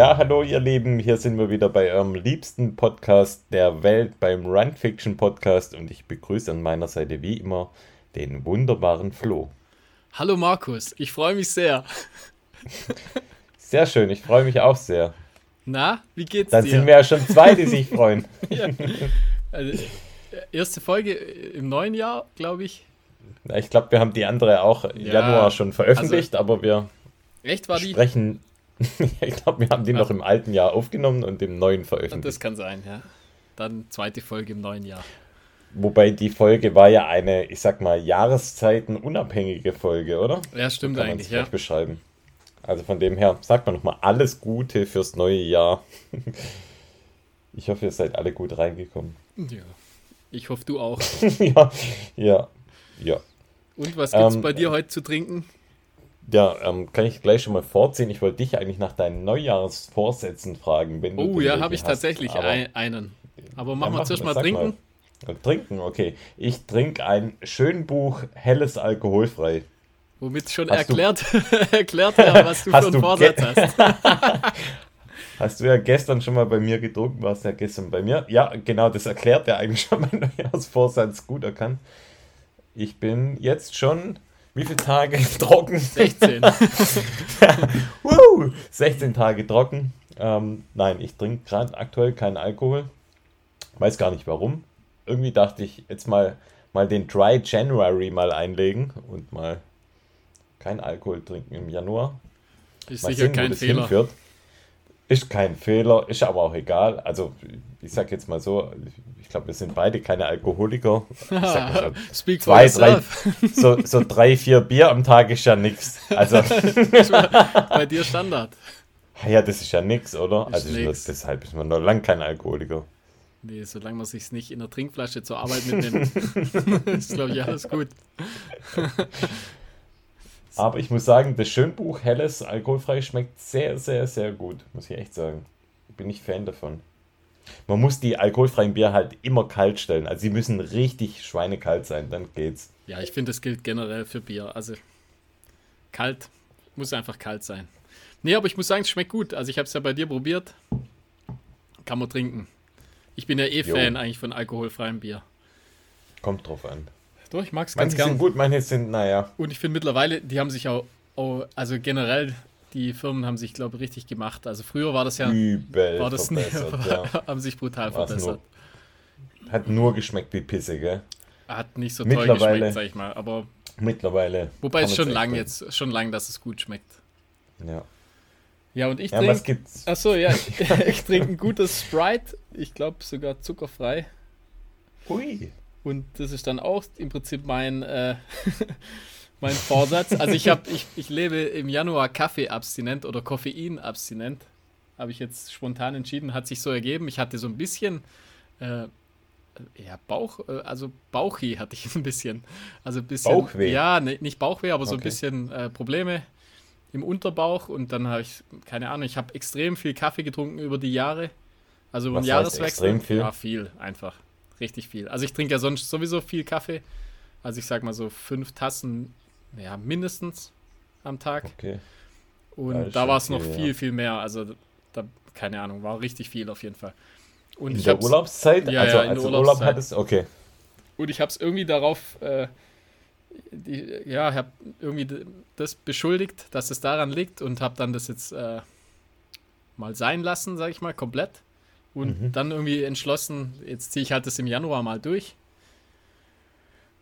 Ja, hallo ihr Lieben, hier sind wir wieder bei eurem liebsten Podcast der Welt, beim Run Fiction Podcast und ich begrüße an meiner Seite wie immer den wunderbaren Flo. Hallo Markus, ich freue mich sehr. Sehr schön, ich freue mich auch sehr. Na, wie geht's Dann dir? sind wir ja schon zwei, die sich freuen. ja. also, erste Folge im neuen Jahr, glaube ich. Ich glaube, wir haben die andere auch im Ja, Januar schon veröffentlicht, aber wir Echt sprechen. ich glaube, wir haben die noch im alten Jahr aufgenommen und im neuen veröffentlicht. Das kann sein, ja. Dann zweite Folge im neuen Jahr. Wobei die Folge war ja eine, ich sag mal, Jahreszeiten-unabhängige Folge, oder? Ja, stimmt Kann eigentlich, ja. beschreiben. Also von dem her, sagt man nochmal alles Gute fürs neue Jahr. Ich hoffe, ihr seid alle gut reingekommen. ja. Ich hoffe, du auch. ja, ja, ja. Und was gibt's Ähm, bei dir heute zu trinken? Ja, ähm, kann ich gleich schon mal vorziehen. Ich wollte dich eigentlich nach deinen Neujahrsvorsätzen fragen. Wenn Oh ja, habe ich hast. tatsächlich Aber- ein, einen. Aber machen wir zuerst mal, trinken. Mal. Trinken, okay. Ich trinke ein Schönbuch Helles alkoholfrei. Womit schon Hast erklärt, erklärt ja, was du für einen Vorsatz hast. Hast du ja gestern schon mal bei mir getrunken, warst ja gestern bei mir. Ja, genau, das erklärt ja eigentlich schon meinen Neujahrsvorsatz gut erkannt. Ich bin jetzt schon, wie viele Tage trocken? 16. Woo! 16 Tage trocken. Ähm, nein, ich trinke gerade aktuell keinen Alkohol. Weiß gar nicht warum. Irgendwie dachte ich, jetzt mal, mal den Dry January mal einlegen und mal kein Alkohol trinken im Januar. Ist Mal sicher sehen, kein Fehler. hinführt. Ist kein Fehler, ist aber auch egal. Also, ich sag jetzt mal so, ich glaube, wir sind beide keine Alkoholiker. So, Speak zwei, drei, so, so drei, vier Bier am Tag ist ja nix. Also, Bei dir Standard. ja, das ist ja nix, oder? Ist also, nix. deshalb ist man noch lang kein Alkoholiker. Nee, solange man sich nicht in der Trinkflasche zur Arbeit mitnimmt, ist, glaube ich, alles gut. Aber ich muss sagen, das Schönbuch Helles alkoholfrei schmeckt sehr, sehr, sehr gut, muss ich echt sagen. Bin ich Fan davon. Man muss die alkoholfreien Bier halt immer kalt stellen. Also sie müssen richtig schweinekalt sein, dann geht's. Ja, ich finde, das gilt generell für Bier. Also kalt, muss einfach kalt sein. Nee, aber ich muss sagen, es schmeckt gut. Also ich habe es ja bei dir probiert. Kann man trinken. Ich bin ja eh Jo. Fan eigentlich von alkoholfreiem Bier. Kommt drauf an. Doch, ich mag es ganz Manche sind gern. gut, manche sind, naja. Und ich finde mittlerweile, die haben sich auch, auch, also generell, die Firmen haben sich, glaube ich, richtig gemacht. Also früher war das ja, Übel war das nie, verbessert, ja. haben sich brutal War's verbessert. Hat nur geschmeckt wie Pisse, gell? Hat nicht so toll geschmeckt, sag ich mal. Aber Mittlerweile. wobei es schon lang jetzt, schon lang, dass es gut schmeckt. Ja. Ja, und ich ja, was trinke. gibt's? Achso, ja, ich, ich trinke ein gutes Sprite. Ich glaube sogar zuckerfrei. Ui. Und das ist dann auch im Prinzip mein, äh, mein Vorsatz. Also ich habe, ich, ich lebe im Januar Kaffee-abstinent oder Koffein-abstinent. Habe ich jetzt spontan entschieden, hat sich so ergeben. Ich hatte so ein bisschen, äh, ja, Bauch, äh, also Bauchweh hatte ich ein bisschen. Also ein bisschen. Bauchweh? Ja, ne, nicht Bauchweh, aber so ein Okay. bisschen äh, Probleme im Unterbauch. Und dann habe ich, keine Ahnung, ich habe extrem viel Kaffee getrunken über die Jahre. Also über den Jahreswechsel. extrem viel? Ja, viel, einfach. Richtig viel. Also ich trinke ja sonst sowieso viel Kaffee. Also ich sag mal so fünf Tassen, ja, mindestens am Tag. Okay. Und ist da war es noch viel, viel, ja. viel mehr. Also da, keine Ahnung, war richtig viel auf jeden Fall. Und In ich der Urlaubszeit? Ja, also ja, in der als Urlaub Urlaubszeit. hattest? Okay. und ich habe es irgendwie darauf, äh, die, ja, habe irgendwie das beschuldigt, dass es daran liegt und habe dann das jetzt äh, mal sein lassen, sage ich mal, komplett. Und Mhm. dann irgendwie entschlossen, jetzt ziehe ich halt das im Januar mal durch.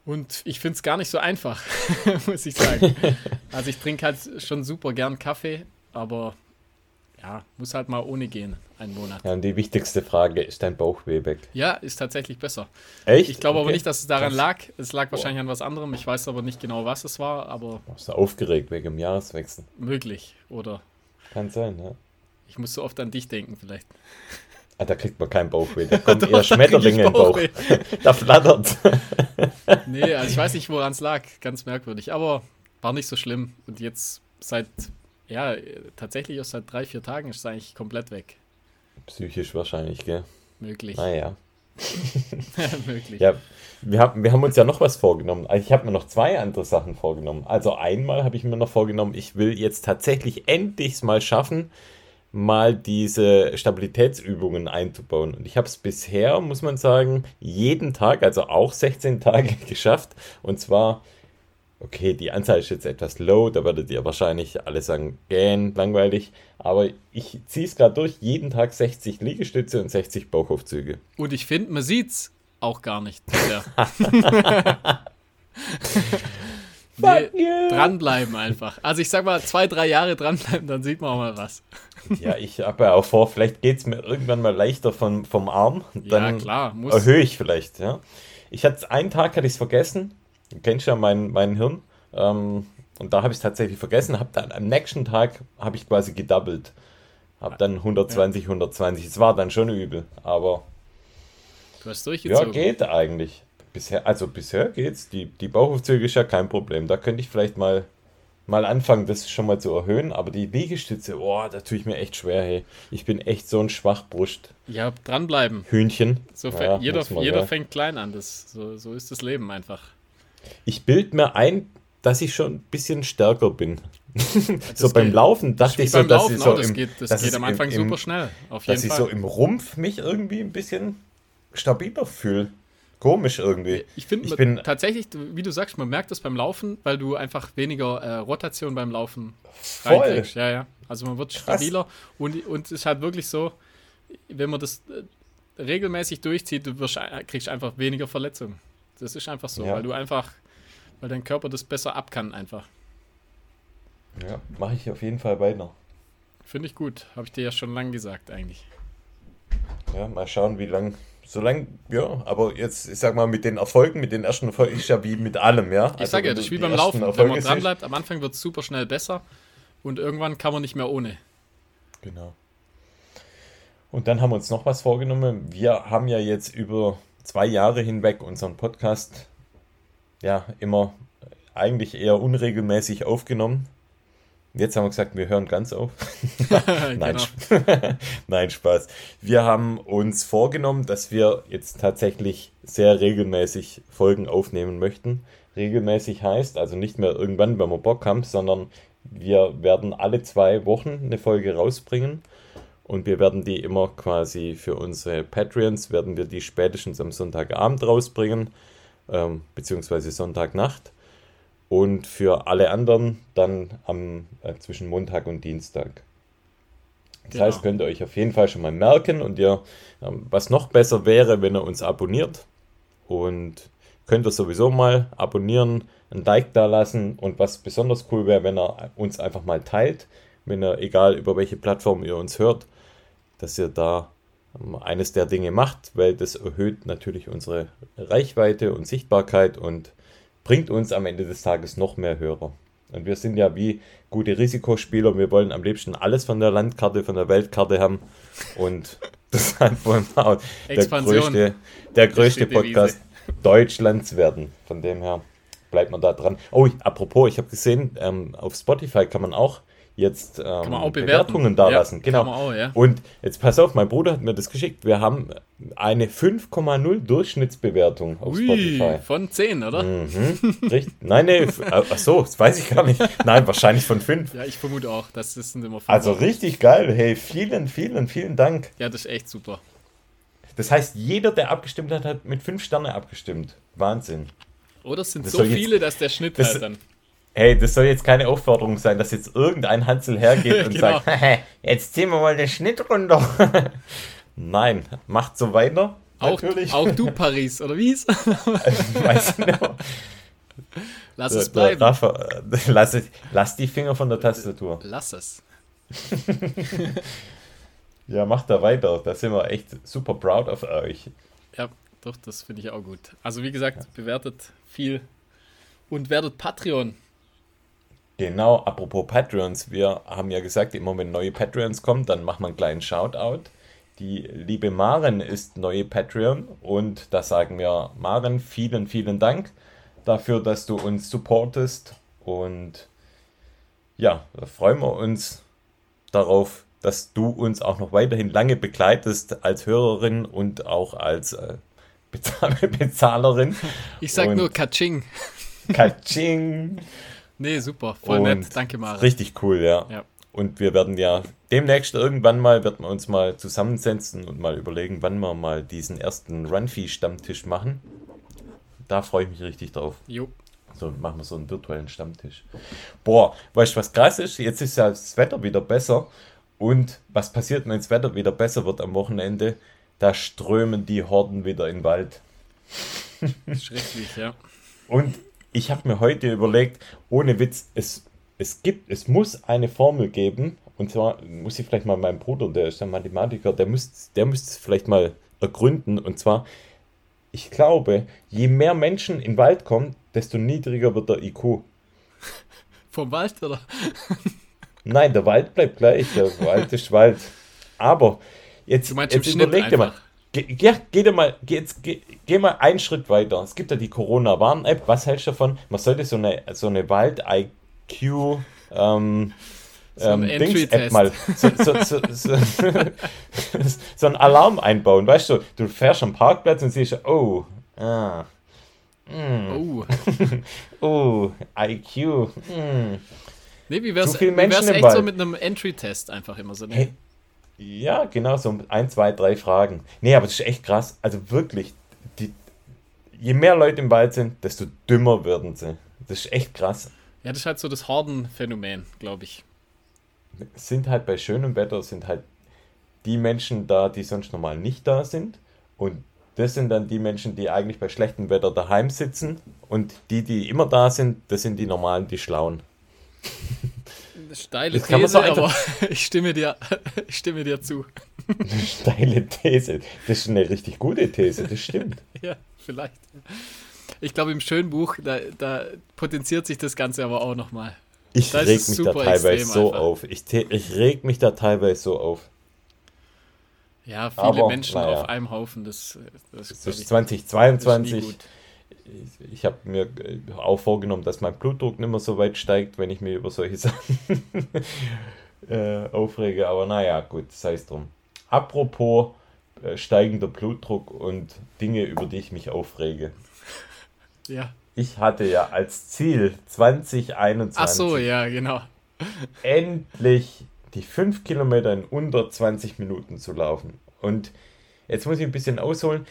Und ich finde es gar nicht so einfach, muss ich sagen. also ich trinke halt schon super gern Kaffee, aber ja, muss halt mal ohne gehen, einen Monat. Ja, und die wichtigste Frage, ist dein Bauchweh weg? Ja, ist tatsächlich besser. Echt? Ich glaube aber Okay. nicht, dass es daran lag. Es lag wahrscheinlich an was anderem. Ich weiß aber nicht genau, was es war, aber Warst du aufgeregt wegen dem Jahreswechsel? möglich. Oder Kann sein, ja. ich muss so oft an dich denken, vielleicht. Ah, da kriegt man keinen Bauchweh. Da kommen Doch, eher Schmetterlinge im Bauch. Da flattert. Nee, also ich weiß nicht, woran es lag. Ganz merkwürdig. Aber war nicht so schlimm. Und jetzt seit, ja, tatsächlich erst seit drei, vier Tagen ist es eigentlich komplett weg. Psychisch wahrscheinlich, gell? Möglich. Naja. Möglich. Ja, wir haben, wir haben uns ja noch was vorgenommen. Also ich habe mir noch zwei andere Sachen vorgenommen. Also einmal habe ich mir noch vorgenommen, ich will jetzt tatsächlich endlich mal schaffen, mal diese Stabilitätsübungen einzubauen. Und ich habe es bisher, muss man sagen, jeden Tag, also auch 16 Tage geschafft. Und zwar, okay, die Anzahl ist jetzt etwas low, da werdet ihr wahrscheinlich alle sagen, gähn, langweilig. Aber ich ziehe es gerade durch, jeden Tag 60 Liegestütze und 60 Bauchaufzüge. Und ich finde, man sieht es auch gar nicht. nee, yeah. dranbleiben einfach. Also ich sag mal, zwei, drei Jahre dranbleiben, dann sieht man auch mal was. Ja, ich habe ja auch vor, vielleicht geht es mir irgendwann mal leichter vom, vom Arm. Dann ja, klar. Muss. Erhöhe ich vielleicht, ja. Ich hatte einen Tag hatte ich es vergessen. Du kennst ja mein, mein Hirn. Ähm, und da habe ich es tatsächlich vergessen. Hab dann am nächsten Tag habe ich quasi gedoubelt. Habe dann 120, ja. 120. Es war dann schon übel, aber. Du hast durchgezogen. Ja, geht eigentlich. Bisher, also bisher geht's. Die, die Bauchaufzüge ist ja kein Problem. Da könnte ich vielleicht mal mal anfangen, das schon mal zu erhöhen. Aber die Liegestütze, boah, da tue ich mir echt schwer, hey. Ich bin echt so ein Schwachbrust. Ja, dranbleiben. Hühnchen. So ja, jeder jeder fängt klein an. Das, so, so ist das Leben einfach. Ich bild mir ein, dass ich schon ein bisschen stärker bin. so beim Laufen dachte ich so, dass Laufen, ich so das im, geht, das geht am Anfang im, super schnell. Auf jeden dass ich so im Rumpf mich irgendwie ein bisschen stabiler fühle. Komisch irgendwie. Ich finde bin tatsächlich, wie du sagst, man merkt das beim Laufen, weil du einfach weniger äh, Rotation beim Laufen voll. Ja, ja. Also man wird stabiler und, und es ist halt wirklich so, wenn man das äh, regelmäßig durchzieht, du wirst, äh, kriegst einfach weniger Verletzungen. Das ist einfach so, ja. weil du einfach, weil dein Körper das besser ab kann einfach. Ja, mache ich auf jeden Fall weiter. Finde ich gut. Habe ich dir ja schon lange gesagt eigentlich. Ja, mal schauen, wie lange Solange, ja, aber jetzt, ich sag mal, mit den Erfolgen, mit den ersten Erfolgen ist ja wie mit allem, ja. Ich also, sag ja, das ist wie beim Laufen. Erfolge wenn man dran bleibt, am Anfang wird es super schnell besser und irgendwann kann man nicht mehr ohne. Genau. Und dann haben wir uns noch was vorgenommen. Wir haben ja jetzt über zwei Jahre hinweg unseren Podcast ja immer eigentlich eher unregelmäßig aufgenommen. Jetzt haben wir gesagt, wir hören ganz auf. Nein, genau. Nein, Spaß. Wir haben uns vorgenommen, dass wir jetzt tatsächlich sehr regelmäßig Folgen aufnehmen möchten. Regelmäßig heißt also nicht mehr irgendwann, wenn wir Bock haben, sondern wir werden alle zwei Wochen eine Folge rausbringen und wir werden die immer quasi für unsere Patreons, werden wir die spätestens am Sonntagabend rausbringen, ähm, beziehungsweise Sonntagnacht und für alle anderen dann am, äh, zwischen Montag und Dienstag. Das genau. heißt, könnt ihr euch auf jeden Fall schon mal merken und ihr, ähm, was noch besser wäre, wenn ihr uns abonniert und könnt ihr sowieso mal abonnieren, ein Like da lassen und was besonders cool wäre, wenn ihr uns einfach mal teilt, wenn ihr, egal über welche Plattform ihr uns hört, dass ihr da ähm, eines der Dinge macht, weil das erhöht natürlich unsere Reichweite und Sichtbarkeit und bringt uns am Ende des Tages noch mehr Hörer. Und wir sind ja wie gute Risikospieler. Wir wollen am liebsten alles von der Landkarte, von der Weltkarte haben. Und das ist einfach mal der größte, der größte Podcast Deutschlands werden. Von dem her bleibt man da dran. Oh, apropos, ich habe gesehen, ähm, auf Spotify kann man auch jetzt ähm, Bewertungen da ja, lassen. Genau. Auch, ja. Und jetzt pass auf, mein Bruder hat mir das geschickt. Wir haben eine 5,0 Durchschnittsbewertung auf Ui, Spotify. Von 10, oder? Mhm, richtig. Nein, nee, ach so, das weiß ich gar nicht. Nein, wahrscheinlich von 5. Ja, ich vermute auch, das sind immer 5. Also richtig geil. Hey, vielen, vielen, vielen Dank. Ja, das ist echt super. Das heißt, jeder, der abgestimmt hat, hat mit 5 Sterne abgestimmt. Wahnsinn. Oder es sind das so viele, jetzt, dass der Schnitt das, halt dann. Hey, das soll jetzt keine Aufforderung sein, dass jetzt irgendein Hansel hergeht und genau. sagt, jetzt ziehen wir mal den Schnitt runter. Nein, macht so weiter. Auch, auch du, Paris, oder wie ist? Weiß nicht. Lass es bleiben. Rafa, lass, lass die Finger von der Tastatur. Lass es. ja, macht da weiter. Da sind wir echt super proud of euch. Ja, doch, das finde ich auch gut. Also wie gesagt, bewertet viel und werdet Patreon. Genau, apropos Patreons, wir haben ja gesagt, immer wenn neue Patreons kommen, dann machen wir einen kleinen Shoutout. Die liebe Maren ist neue Patreon und da sagen wir, Maren, vielen, vielen Dank dafür, dass du uns supportest und ja, da freuen wir uns darauf, dass du uns auch noch weiterhin lange begleitest als Hörerin und auch als äh, Bezahlerin. Ich sag und nur Kaching. Kaching. Nee, super. Voll und nett. Danke, Mara. Richtig cool, ja. ja. und wir werden ja demnächst irgendwann mal, werden wir uns mal zusammensetzen und mal überlegen, wann wir mal diesen ersten Runfee-Stammtisch machen. Da freue ich mich richtig drauf. Jo. So machen wir so einen virtuellen Stammtisch. Boah, weißt du, was krass ist? Jetzt ist ja das Wetter wieder besser. Und was passiert, wenn das Wetter wieder besser wird am Wochenende? Da strömen die Horden wieder in den Wald. Schrecklich, ja. Und ich habe mir heute überlegt, ohne Witz, es, es gibt, es muss eine Formel geben. Und zwar muss ich vielleicht mal meinem Bruder, der ist ein Mathematiker, der müsste der es vielleicht mal ergründen. Und zwar, ich glaube, je mehr Menschen in den Wald kommen, desto niedriger wird der IQ. Vom Wald, oder? Nein, der Wald bleibt gleich. Der Wald ist Wald. Aber jetzt, jetzt überleg dir mal. Ge ja, geh, dir mal, geh, jetzt, geh, geh mal einen Schritt weiter. Es gibt ja die Corona-Warn-App. Was hältst du davon? Man sollte so eine, so eine Wald-IQ ähm, So ein ähm, Dings-App mal so, so, so, so, einen Alarm einbauen. Weißt du, du fährst am Parkplatz und siehst, oh, ah, Oh. oh, IQ, hm. Nee, wie wär's, Zu viele wie wär's Menschen echt so mit einem Entry-Test einfach immer so? Ne? Hey, Ja, genau, so ein, zwei, drei Fragen. Nee, aber das ist echt krass. Also wirklich, die, je mehr Leute im Wald sind, desto dümmer werden sie. Das ist echt krass. Ja, das ist halt so das Horden-Phänomen, glaube ich. Sind halt bei schönem Wetter, sind halt die Menschen da, die sonst normal nicht da sind. Und das sind dann die Menschen, die eigentlich bei schlechtem Wetter daheim sitzen. Und die, die immer da sind, das sind die Normalen, die Schlauen. Steile man These, aber ich stimme dir, ich stimme dir zu. Eine steile These. Das ist eine richtig gute These, das stimmt. Ja, vielleicht. Ich glaube, im schönen Buch, da, da potenziert sich das Ganze aber auch nochmal. Ich Da reg mich da teilweise so einfach. auf. Ich, ich reg mich da teilweise so auf. Ja, viele Aber, Menschen naja. auf einem Haufen, das, das, das ist nie 2022. Ich, ich habe mir äh, auch vorgenommen, dass mein Blutdruck nicht mehr so weit steigt, wenn ich mir über solche Sachen äh, aufrege. Aber naja, gut, sei es drum. Apropos äh, steigender Blutdruck und Dinge, über die ich mich aufrege. Ja. Ich hatte ja als Ziel 2021 Ach so, ja, genau. endlich die 5 Kilometer in unter 20 Minuten zu laufen. Und jetzt muss ich ein bisschen ausholen.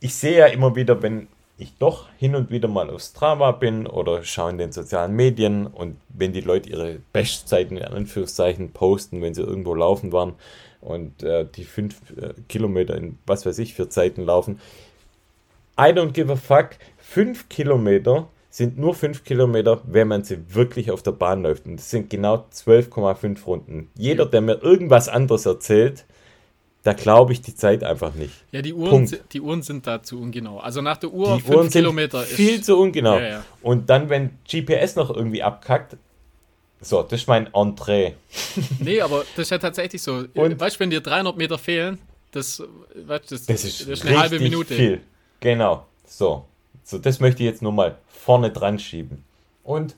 Ich sehe ja immer wieder, wenn ich doch hin und wieder mal auf Strava bin oder schaue in den sozialen Medien und wenn die Leute ihre Bestzeiten in Anführungszeichen posten, wenn sie irgendwo laufen waren und äh, die 5 äh, Kilometer in was weiß ich für Zeiten laufen. I don't give a fuck. 5 Kilometer sind nur 5 Kilometer, wenn man sie wirklich auf der Bahn läuft. Und das sind genau 12,5 Runden. Jeder, der mir irgendwas anderes erzählt, da glaube ich die Zeit einfach nicht. Ja, die Uhren, Punkt. die Uhren sind da zu ungenau. Also nach der Uhr Die 5 Uhren sind Kilometer viel ist. zu ungenau. Ja, ja. Und dann, wenn GPS noch irgendwie abkackt, so, das ist mein Entree. Nee, aber das ist ja tatsächlich so. Und- weißt du, wenn dir 300 Meter fehlen, das, weißt, das, Das ist, das ist eine halbe Minute. viel. Genau. So. So, das möchte ich jetzt nur mal vorne dran schieben. Und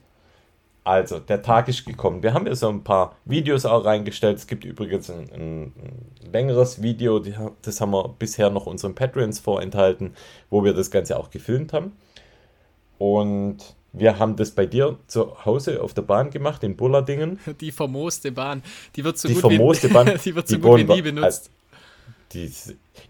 also, der Tag ist gekommen. Wir haben ja so ein paar Videos auch reingestellt. Es gibt übrigens ein, ein, ein längeres Video, das haben wir bisher noch unseren Patreons vorenthalten, wo wir das Ganze auch gefilmt haben. Und wir haben das bei dir zu Hause auf der Bahn gemacht, in Bullardingen. Die vermooste Bahn. Die wird so Die gut wie, Bahn. die wird so Die gut wie nie benutzt. Die,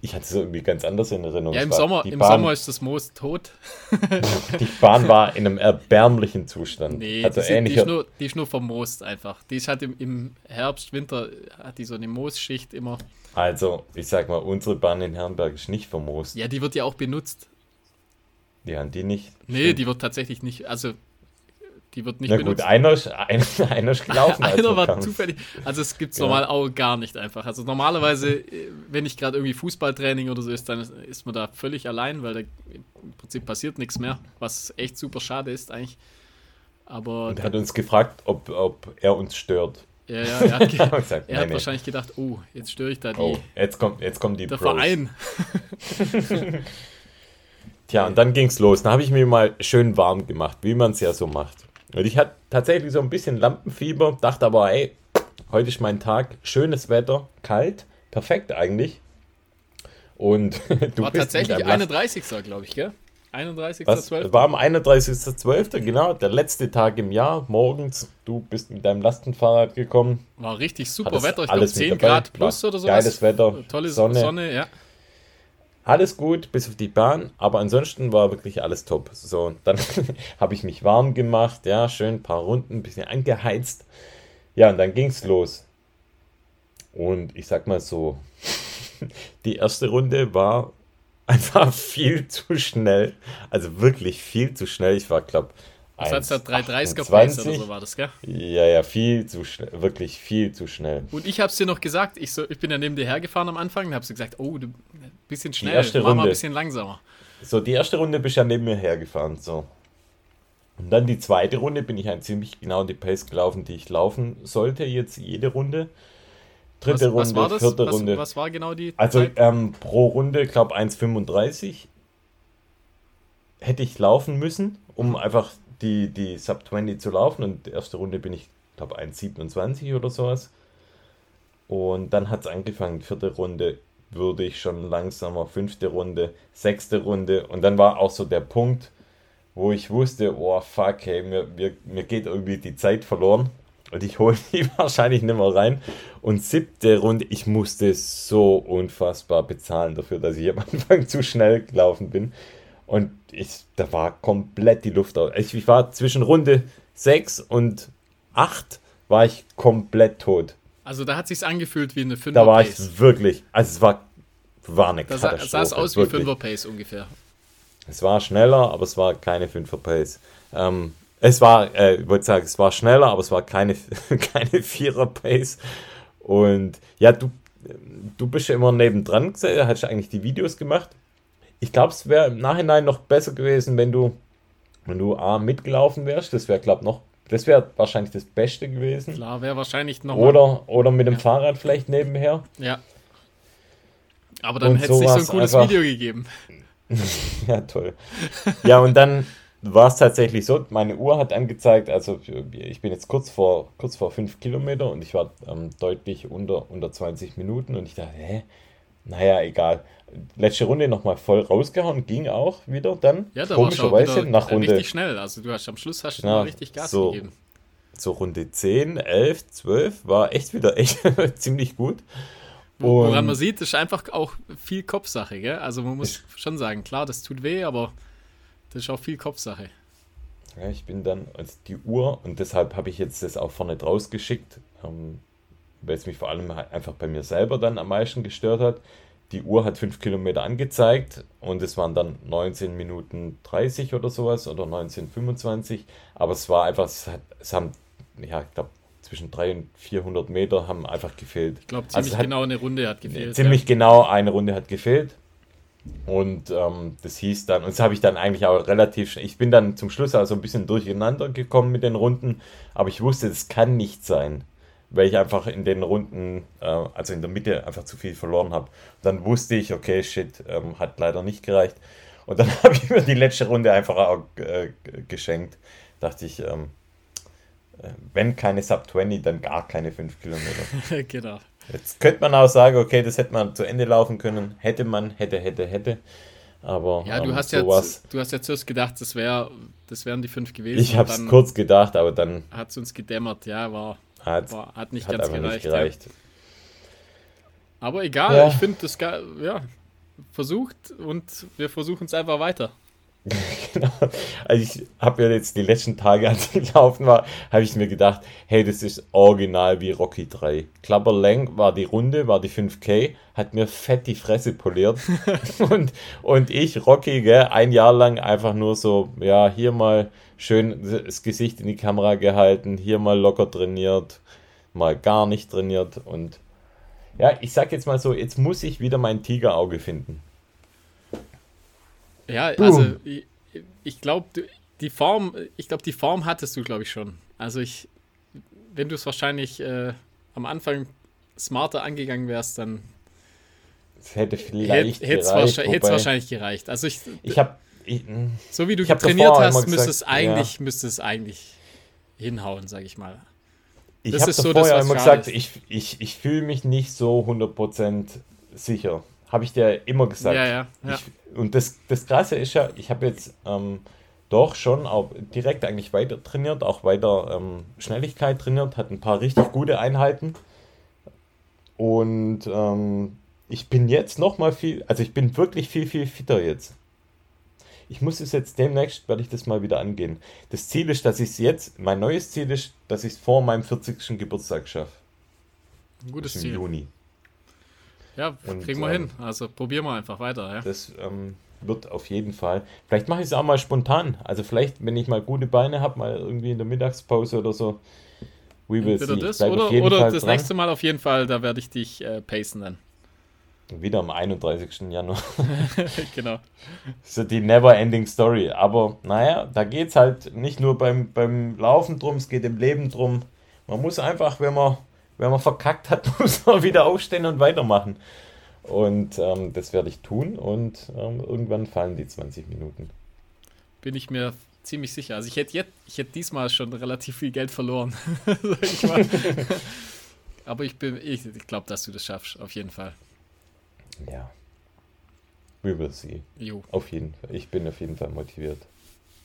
ich hatte es irgendwie ganz anders in Erinnerung. ja, im Sommer, im Bahn- Sommer ist das Moos tot. Die Bahn war in einem erbärmlichen Zustand. Nee, also die, sind, die, ist nur, die ist nur vermoost einfach. Die ist halt im, im Herbst, Winter, hat die so eine Moosschicht immer. Also, ich sag mal, unsere Bahn in Herrenberg ist nicht vermoost. Ja, die wird ja auch benutzt. Die haben die nicht. Nee, die wird tatsächlich nicht, also die wird nicht Na benutzt. gut, einer ist, einer, einer ist gelaufen. Einer wir war zufällig. Also es gibt es Ja. normal auch gar nicht einfach. Also normalerweise, äh, wenn ich gerade irgendwie Fußballtraining oder so ist, dann ist- man da völlig allein, weil da im Prinzip passiert nichts mehr, was echt super schade ist eigentlich. Aber Und hat uns gefragt, ob, ob er uns stört. ja, ja, er hat, ge- Er hat gesagt, er hat nee. wahrscheinlich gedacht, oh, jetzt störe ich da die, Oh, jetzt kommt, jetzt kommen die der Pros. Verein. Tja, und dann ging's los. Dann habe ich mir mal schön warm gemacht, wie man es ja so macht. Und ich hatte tatsächlich so ein bisschen Lampenfieber, dachte aber, ey, heute ist mein Tag, schönes Wetter, kalt, perfekt eigentlich. Und du War bist tatsächlich mit einem Last- 31. glaube ich, gell? 31.12. War am 31.12., genau, der letzte Tag im Jahr, morgens. Du bist mit deinem Lastenfahrrad gekommen. War richtig super Wetter, ich glaube 10 Grad plus oder so. Geiles Wetter, tolle Sonne. Sonne, ja. Alles gut, bis auf die Bahn, aber ansonsten war wirklich alles top. So, dann habe ich mich warm gemacht, ja, schön ein paar Runden, ein bisschen angeheizt. Ja, und dann ging es los. Und ich sag mal so, die erste Runde war einfach viel zu schnell. Also wirklich viel zu schnell. Ich war, glaube was hat da 330er Pace oder so war das, gell? Ja, ja, viel zu schnell, wirklich viel zu schnell. Und ich habe es dir noch gesagt, ich, so, ich bin ja neben dir hergefahren am Anfang und habe sie gesagt, oh, du ein bisschen schnell, die erste mach Runde, mal ein bisschen langsamer. So, die erste Runde bist ja neben mir hergefahren, so. Und dann die zweite Runde bin ich ein ziemlich genau die Pace gelaufen, die ich laufen sollte, jetzt jede Runde. Dritte was, Runde, was vierte was, Runde. Was war genau die Also ähm, pro Runde, glaube 1,35 hätte ich laufen müssen, um einfach die, die Sub 20 zu laufen. Und die erste Runde bin ich, glaube 1,27 oder sowas. Und dann hat es angefangen, vierte Runde würde ich schon langsamer, fünfte Runde, sechste Runde. Und dann war auch so der Punkt, wo ich wusste, oh fuck, hey, mir, mir, mir geht irgendwie die Zeit verloren. Und ich hole die wahrscheinlich nicht mehr rein. Und siebte Runde, ich musste so unfassbar bezahlen dafür, dass ich am Anfang zu schnell gelaufen bin. Und ich, da war komplett die Luft aus. Ich, ich war zwischen Runde 6 und 8 war ich komplett tot. Also da hat sich's angefühlt wie eine 5er Pace. Da war ich wirklich, also es war, war eine da Katastrophe. sah es aus wie 5er Pace ungefähr. Es war schneller, aber es war keine 5er Pace. Ähm, es war, äh, ich wollte sagen, es war schneller, aber es war keine, keine 4er Pace. Und ja, du, du bist ja immer nebendran, hast eigentlich die Videos gemacht. Ich glaube, es wäre im Nachhinein noch besser gewesen, wenn du, wenn du A mitgelaufen wärst. Das wäre, glaube noch, das wäre wahrscheinlich das Beste gewesen. Klar, wäre wahrscheinlich noch. Oder, oder mit dem ja. Fahrrad vielleicht nebenher. Ja. Aber dann hätte es nicht so ein cooles einfach, Video gegeben. ja, toll. Ja, und dann war es tatsächlich so, meine Uhr hat angezeigt, also ich bin jetzt kurz vor, kurz vor 5 Kilometer und ich war ähm, deutlich unter, unter 20 Minuten und ich dachte, hä, naja, egal. Letzte Runde nochmal voll rausgehauen, ging auch wieder dann. Ja, da komischerweise war nach Runde. Richtig schnell, also du hast am Schluss hast du ja, richtig Gas so, gegeben. So Runde 10, 11, 12 war echt wieder echt ziemlich gut. Wo, woran man sieht, ist einfach auch viel Kopfsache, gell? Also man muss schon sagen, klar, das tut weh, aber das ist auch viel Kopfsache. Ja, ich bin dann als die Uhr und deshalb habe ich jetzt das auch vorne draus geschickt. Ähm, weil es mich vor allem einfach bei mir selber dann am meisten gestört hat. Die Uhr hat 5 Kilometer angezeigt und es waren dann 19 Minuten 30 oder sowas oder 1925. Aber es war einfach, es, hat, es haben, ja, ich glaube, zwischen 300 und 400 Meter haben einfach gefehlt. Ich glaube, also ziemlich also genau eine Runde hat gefehlt. Ziemlich ja. genau eine Runde hat gefehlt. Und ähm, das hieß dann, und das habe ich dann eigentlich auch relativ schnell, ich bin dann zum Schluss also ein bisschen durcheinander gekommen mit den Runden, aber ich wusste, das kann nicht sein weil ich einfach in den Runden, äh, also in der Mitte, einfach zu viel verloren habe. Dann wusste ich, okay, shit, ähm, hat leider nicht gereicht. Und dann habe ich mir die letzte Runde einfach auch äh, geschenkt. Dachte ich, ähm, äh, wenn keine Sub 20, dann gar keine 5 Kilometer. genau. Jetzt könnte man auch sagen, okay, das hätte man zu Ende laufen können. Hätte man, hätte, hätte, hätte. Aber ja, du ähm, hast sowas, jetzt, du hast jetzt zuerst gedacht, das wäre, das wären die fünf gewesen. Ich habe es kurz gedacht, aber dann hat es uns gedämmert. Ja, war hat, Boah, hat nicht hat ganz gereicht. Nicht gereicht. Ja. Aber egal, ja. ich finde das ja, versucht und wir versuchen es einfach weiter. genau. Also ich habe ja jetzt die letzten Tage, als ich gelaufen war, habe ich mir gedacht, hey, das ist original wie Rocky 3. Klapper Lang war die Runde, war die 5K, hat mir fett die Fresse poliert. und, und ich, Rocky, gell, ein Jahr lang einfach nur so, ja, hier mal schön das Gesicht in die Kamera gehalten, hier mal locker trainiert, mal gar nicht trainiert und ja, ich sag jetzt mal so, jetzt muss ich wieder mein Tigerauge finden. Ja, Boom. also ich, ich glaube, die Form, ich glaube, die Form hattest du, glaube ich, schon. Also ich, wenn du es wahrscheinlich äh, am Anfang smarter angegangen wärst, dann es hätte vielleicht hätte es wahrscheinlich, wahrscheinlich gereicht. Also ich, ich habe so wie du trainiert hast, müsste es eigentlich, ja. müsste es eigentlich hinhauen, sage ich mal. Ich habe so vorher immer gesagt, ich, ich, ich fühle mich nicht so 100% sicher. Habe ich dir immer gesagt. Ja, ja. ja. Ich, und das, das Krasse ist ja, ich habe jetzt ähm, doch schon auch direkt eigentlich weiter trainiert, auch weiter ähm, Schnelligkeit trainiert, hat ein paar richtig gute Einheiten. Und ähm, ich bin jetzt noch mal viel, also ich bin wirklich viel, viel fitter jetzt. Ich muss es jetzt demnächst, werde ich das mal wieder angehen. Das Ziel ist, dass ich es jetzt, mein neues Ziel ist, dass ich es vor meinem 40. Geburtstag schaffe. Ein gutes Im Ziel. Juni. Ja, Und, kriegen wir ähm, hin. Also probieren wir einfach weiter. Ja? Das ähm, wird auf jeden Fall. Vielleicht mache ich es auch mal spontan. Also vielleicht, wenn ich mal gute Beine habe, mal irgendwie in der Mittagspause oder so. We will see. Das oder, auf jeden oder Fall das dran. nächste Mal auf jeden Fall, da werde ich dich äh, pacen dann. Wieder am 31. Januar. genau. so die never ending story. Aber naja, da geht es halt nicht nur beim, beim Laufen drum, es geht im Leben drum. Man muss einfach, wenn man, wenn man verkackt hat, muss man wieder aufstehen und weitermachen. Und ähm, das werde ich tun und ähm, irgendwann fallen die 20 Minuten. Bin ich mir ziemlich sicher. Also ich hätte jetzt, ich hätte diesmal schon relativ viel Geld verloren. Ich. Aber ich bin, ich, ich glaube, dass du das schaffst, auf jeden Fall. Ja. We will see. Jo. Auf jeden Fall. Ich bin auf jeden Fall motiviert.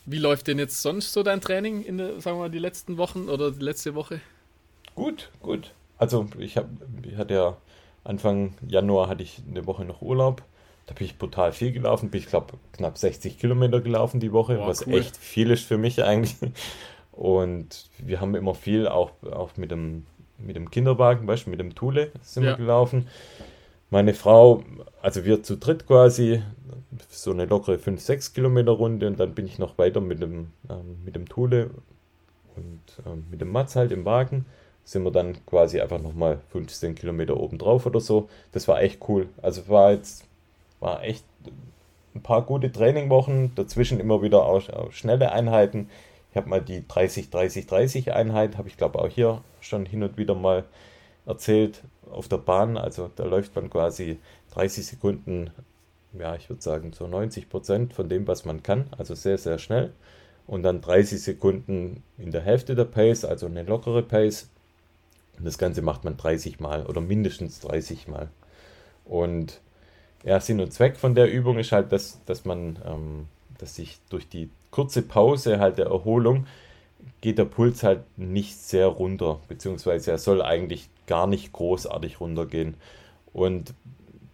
Wie läuft denn jetzt sonst so dein Training in der, sagen wir mal, die letzten Wochen oder die letzte Woche? Gut, gut. Also ich, hab, ich hatte ja Anfang Januar hatte ich eine Woche noch Urlaub. Da bin ich brutal viel gelaufen. Bin ich glaube knapp 60 Kilometer gelaufen die Woche, Boah, was cool. echt viel ist für mich eigentlich. Und wir haben immer viel auch, auch mit dem mit dem Kinderwagen, du, mit dem Thule sind Ja. wir gelaufen. Meine Frau, also wir zu dritt quasi, so eine lockere 5-6 Kilometer Runde und dann bin ich noch weiter mit dem, ähm, mit dem Thule und ähm, mit dem Mats halt im Wagen. Sind wir dann quasi einfach nochmal 15 Kilometer oben drauf oder so. Das war echt cool. Also war jetzt, war echt ein paar gute Trainingwochen, dazwischen immer wieder auch, schnelle Einheiten. Ich habe mal die 30-30-30 Einheit, habe ich glaube auch hier schon hin und wieder mal erzählt auf der Bahn. Also da läuft man quasi 30 Sekunden, ja, ich würde sagen so 90 Prozent von dem, was man kann. Also sehr, sehr schnell. Und dann 30 Sekunden in der Hälfte der Pace, also eine lockere Pace. Und das Ganze macht man 30 Mal oder mindestens 30 Mal. Und ja, Sinn und Zweck von der Übung ist halt, dass, dass man, ähm, dass sich durch die kurze Pause halt der Erholung geht der Puls halt nicht sehr runter, beziehungsweise er soll eigentlich gar nicht großartig runtergehen. Und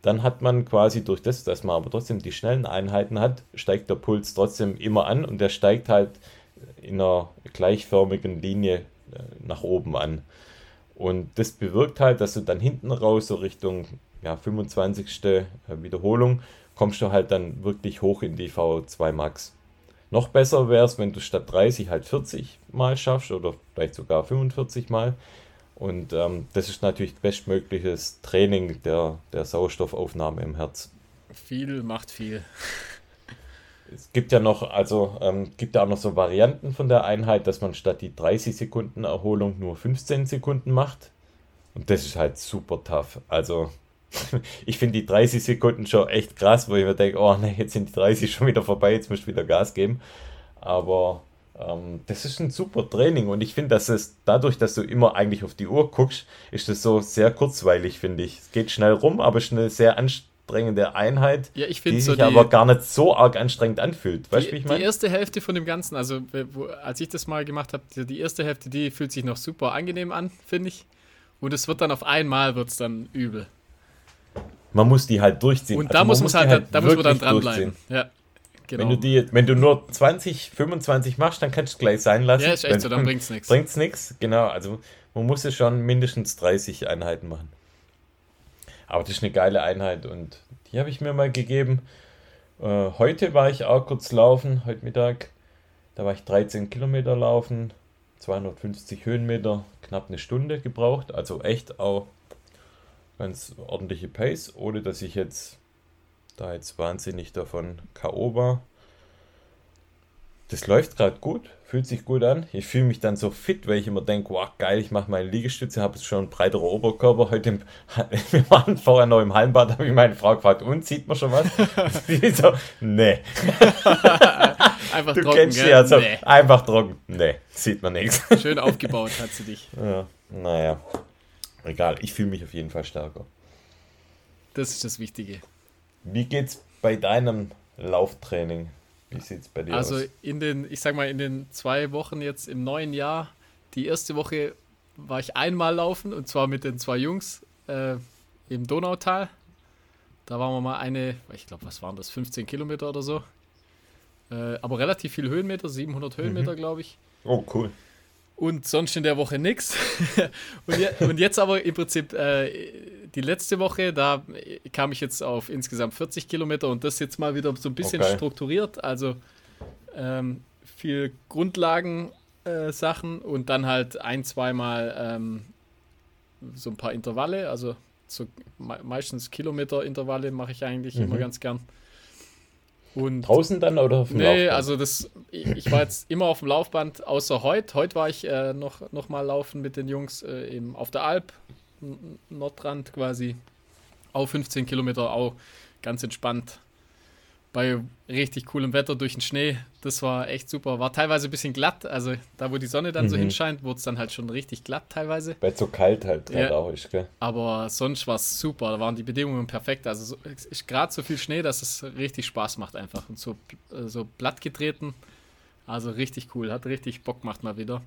dann hat man quasi durch das, dass man aber trotzdem die schnellen Einheiten hat, steigt der Puls trotzdem immer an und der steigt halt in einer gleichförmigen Linie äh, nach oben an. Und das bewirkt halt, dass du dann hinten raus, so Richtung ja, 25. Wiederholung, kommst du halt dann wirklich hoch in die VO2 Max. Noch besser wäre es, wenn du statt 30 halt 40 Mal schaffst oder vielleicht sogar 45 Mal. Und ähm, das ist natürlich bestmögliches Training der, der Sauerstoffaufnahme im Herz. Viel macht viel. Es gibt ja noch, also ähm, gibt ja auch noch so Varianten von der Einheit, dass man statt die 30 Sekunden Erholung nur 15 Sekunden macht. Und das ist halt super tough. Also ich finde die 30 Sekunden schon echt krass, wo ich mir denke, oh ne, jetzt sind die 30 schon wieder vorbei, jetzt musst du wieder Gas geben. Aber ähm, das ist ein super Training und ich finde, dass es dadurch, dass du immer eigentlich auf die Uhr guckst, ist das so sehr kurzweilig, finde ich. Es geht schnell rum, aber es eine sehr anstrengende Einheit, Ja, ich die finde so sich die, aber gar nicht so arg anstrengend anfühlt. Weißt du, wie die, ich die meine? erste Hälfte von dem Ganzen, also wo, als ich das mal gemacht habe, die, die erste Hälfte, die fühlt sich noch super angenehm an, finde ich. Und es wird dann auf einmal wird's dann übel. Man muss die halt durchziehen. Und Also da man muss man die halt, da muss man dann dranbleiben. Ja, genau. Wenn du, die, wenn du nur 20, 25 machst, dann kannst du es gleich sein lassen. ja, ist echt so, dann bringt's nichts. Bringt's nichts, genau. Also man muss es schon mindestens 30 Einheiten machen. Aber das ist eine geile Einheit und die habe ich mir mal gegeben. Äh, heute war ich auch kurz laufen, heute Mittag. Da war ich 13 Kilometer laufen, 250 Höhenmeter, knapp eine Stunde gebraucht. Also echt auch ganz ordentliche Pace, ohne dass ich jetzt da jetzt wahnsinnig davon K.O. war. Das läuft gerade gut, fühlt sich gut an. Ich fühle mich dann so fit, weil ich immer denke, wow, geil, ich mache meine Liegestütze, habe jetzt schon einen breiteren Oberkörper. Heute im, wir waren vorher noch im Hallenbad, habe ich meine Frau gefragt, und sieht man schon was? Sie so, nee. Einfach Du trocken, kennst gell? sie ja so, Nee. einfach trocken. Nee, sieht man nichts. Schön aufgebaut hat sie dich. Ja, naja, egal, ich fühle mich auf jeden Fall stärker. Das ist das Wichtige. Wie geht's bei deinem Lauftraining? Wie sieht's bei dir also aus? Also in den, ich sag mal, in den zwei Wochen jetzt im neuen Jahr, die erste Woche war ich einmal laufen und zwar mit den zwei Jungs äh, im Donautal. Da waren wir mal eine, ich glaube, was waren das, 15 Kilometer oder so. Äh, aber relativ viel Höhenmeter, 700 Höhenmeter, mhm. glaube ich. Oh, cool. Und sonst in der Woche nichts. und, je, und, jetzt aber im Prinzip äh, die letzte Woche, da kam ich jetzt auf insgesamt 40 Kilometer und das jetzt mal wieder so ein bisschen okay. strukturiert. Also ähm, viel Grundlagen-Sachen äh, und dann halt ein, zweimal ähm, so ein paar Intervalle. Also so meistens Kilometer-Intervalle mache ich eigentlich mhm. immer ganz gern. Und Draußen dann oder auf dem Nee, Laufband? also das, ich, ich, war jetzt immer auf dem Laufband, außer heute. Heute war ich äh, noch, noch mal laufen mit den Jungs äh, eben auf der Alp, Nordrand quasi. Auch 15 Kilometer, auch ganz entspannt bei richtig coolem Wetter durch den Schnee. Das war echt super. War teilweise ein bisschen glatt. Also da, wo die Sonne dann mhm. so hinscheint, wurde es dann halt schon richtig glatt teilweise. Weil es so kalt halt gerade ja. auch ist, gell? Aber sonst war es super. Da waren die Bedingungen perfekt. Also so, es ist gerade so viel Schnee, dass es richtig Spaß macht einfach. Und so, äh, so platt getreten. Also richtig cool. Hat richtig Bock gemacht mal wieder.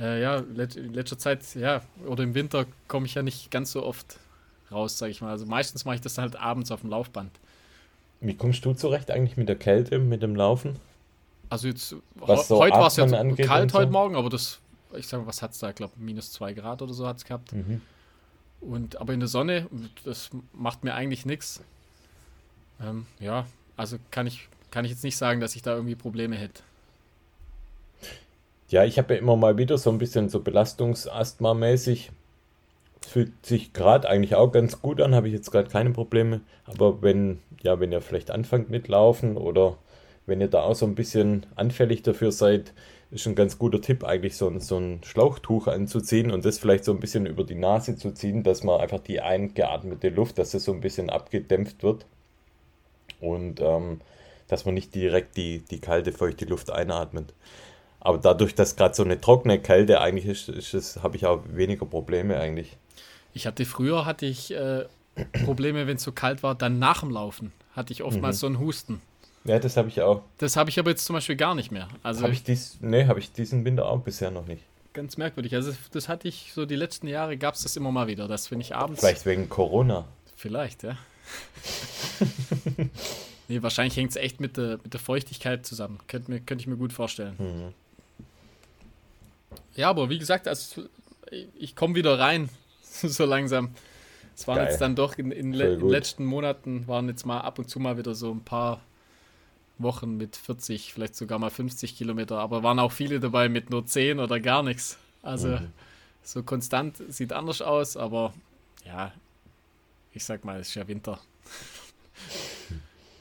Äh, ja, in letzter Zeit, ja, oder im Winter komme ich ja nicht ganz so oft raus, sage ich mal. Also meistens mache ich das halt abends auf dem Laufband. Wie kommst du zurecht eigentlich mit der Kälte, mit dem Laufen? Also jetzt, was so heute war es ja kalt so? heute Morgen, aber das, ich sage, was hat es da? Ich glaube, minus zwei Grad oder so hat es gehabt. Mhm. Und, aber in der Sonne, das macht mir eigentlich nichts. Ähm, ja, also kann ich, kann ich jetzt nicht sagen, dass ich da irgendwie Probleme hätte. Ja, ich habe ja immer mal wieder so ein bisschen so Belastungsasthma-mäßig fühlt sich gerade eigentlich auch ganz gut an, habe ich jetzt gerade keine Probleme. Aber wenn, ja, wenn ihr vielleicht anfangt mit Laufen oder wenn ihr da auch so ein bisschen anfällig dafür seid, ist ein ganz guter Tipp, eigentlich so ein, so ein Schlauchtuch anzuziehen und das vielleicht so ein bisschen über die Nase zu ziehen, dass man einfach die eingeatmete Luft, dass das so ein bisschen abgedämpft wird. Und ähm, dass man nicht direkt die, die kalte, feuchte Luft einatmet. Aber dadurch, dass gerade so eine trockene Kälte eigentlich ist, ist habe ich auch weniger Probleme eigentlich. Ich hatte früher hatte ich äh, Probleme, wenn es so kalt war, dann nach dem Laufen hatte ich oftmals mhm. so einen Husten. Ja, das habe ich auch. Das habe ich aber jetzt zum Beispiel gar nicht mehr. Also habe ich dies, nee, habe ich diesen Winter auch bisher noch nicht. Ganz merkwürdig. Also das hatte ich so die letzten Jahre gab es das immer mal wieder, dass wenn ich abends. Vielleicht wegen Corona. Vielleicht, ja. nee, wahrscheinlich hängt es echt mit der, mit der Feuchtigkeit zusammen. Könnte, mir, könnte ich mir gut vorstellen. Mhm. Ja, aber wie gesagt, also ich komme wieder rein so langsam. Es waren Geil. jetzt dann doch in, in den letzten Monaten, waren jetzt mal ab und zu mal wieder so ein paar Wochen mit 40, vielleicht sogar mal 50 Kilometer, aber waren auch viele dabei mit nur 10 oder gar nichts. Also mhm. so konstant sieht anders aus, aber ja, ich sag mal, es ist ja Winter.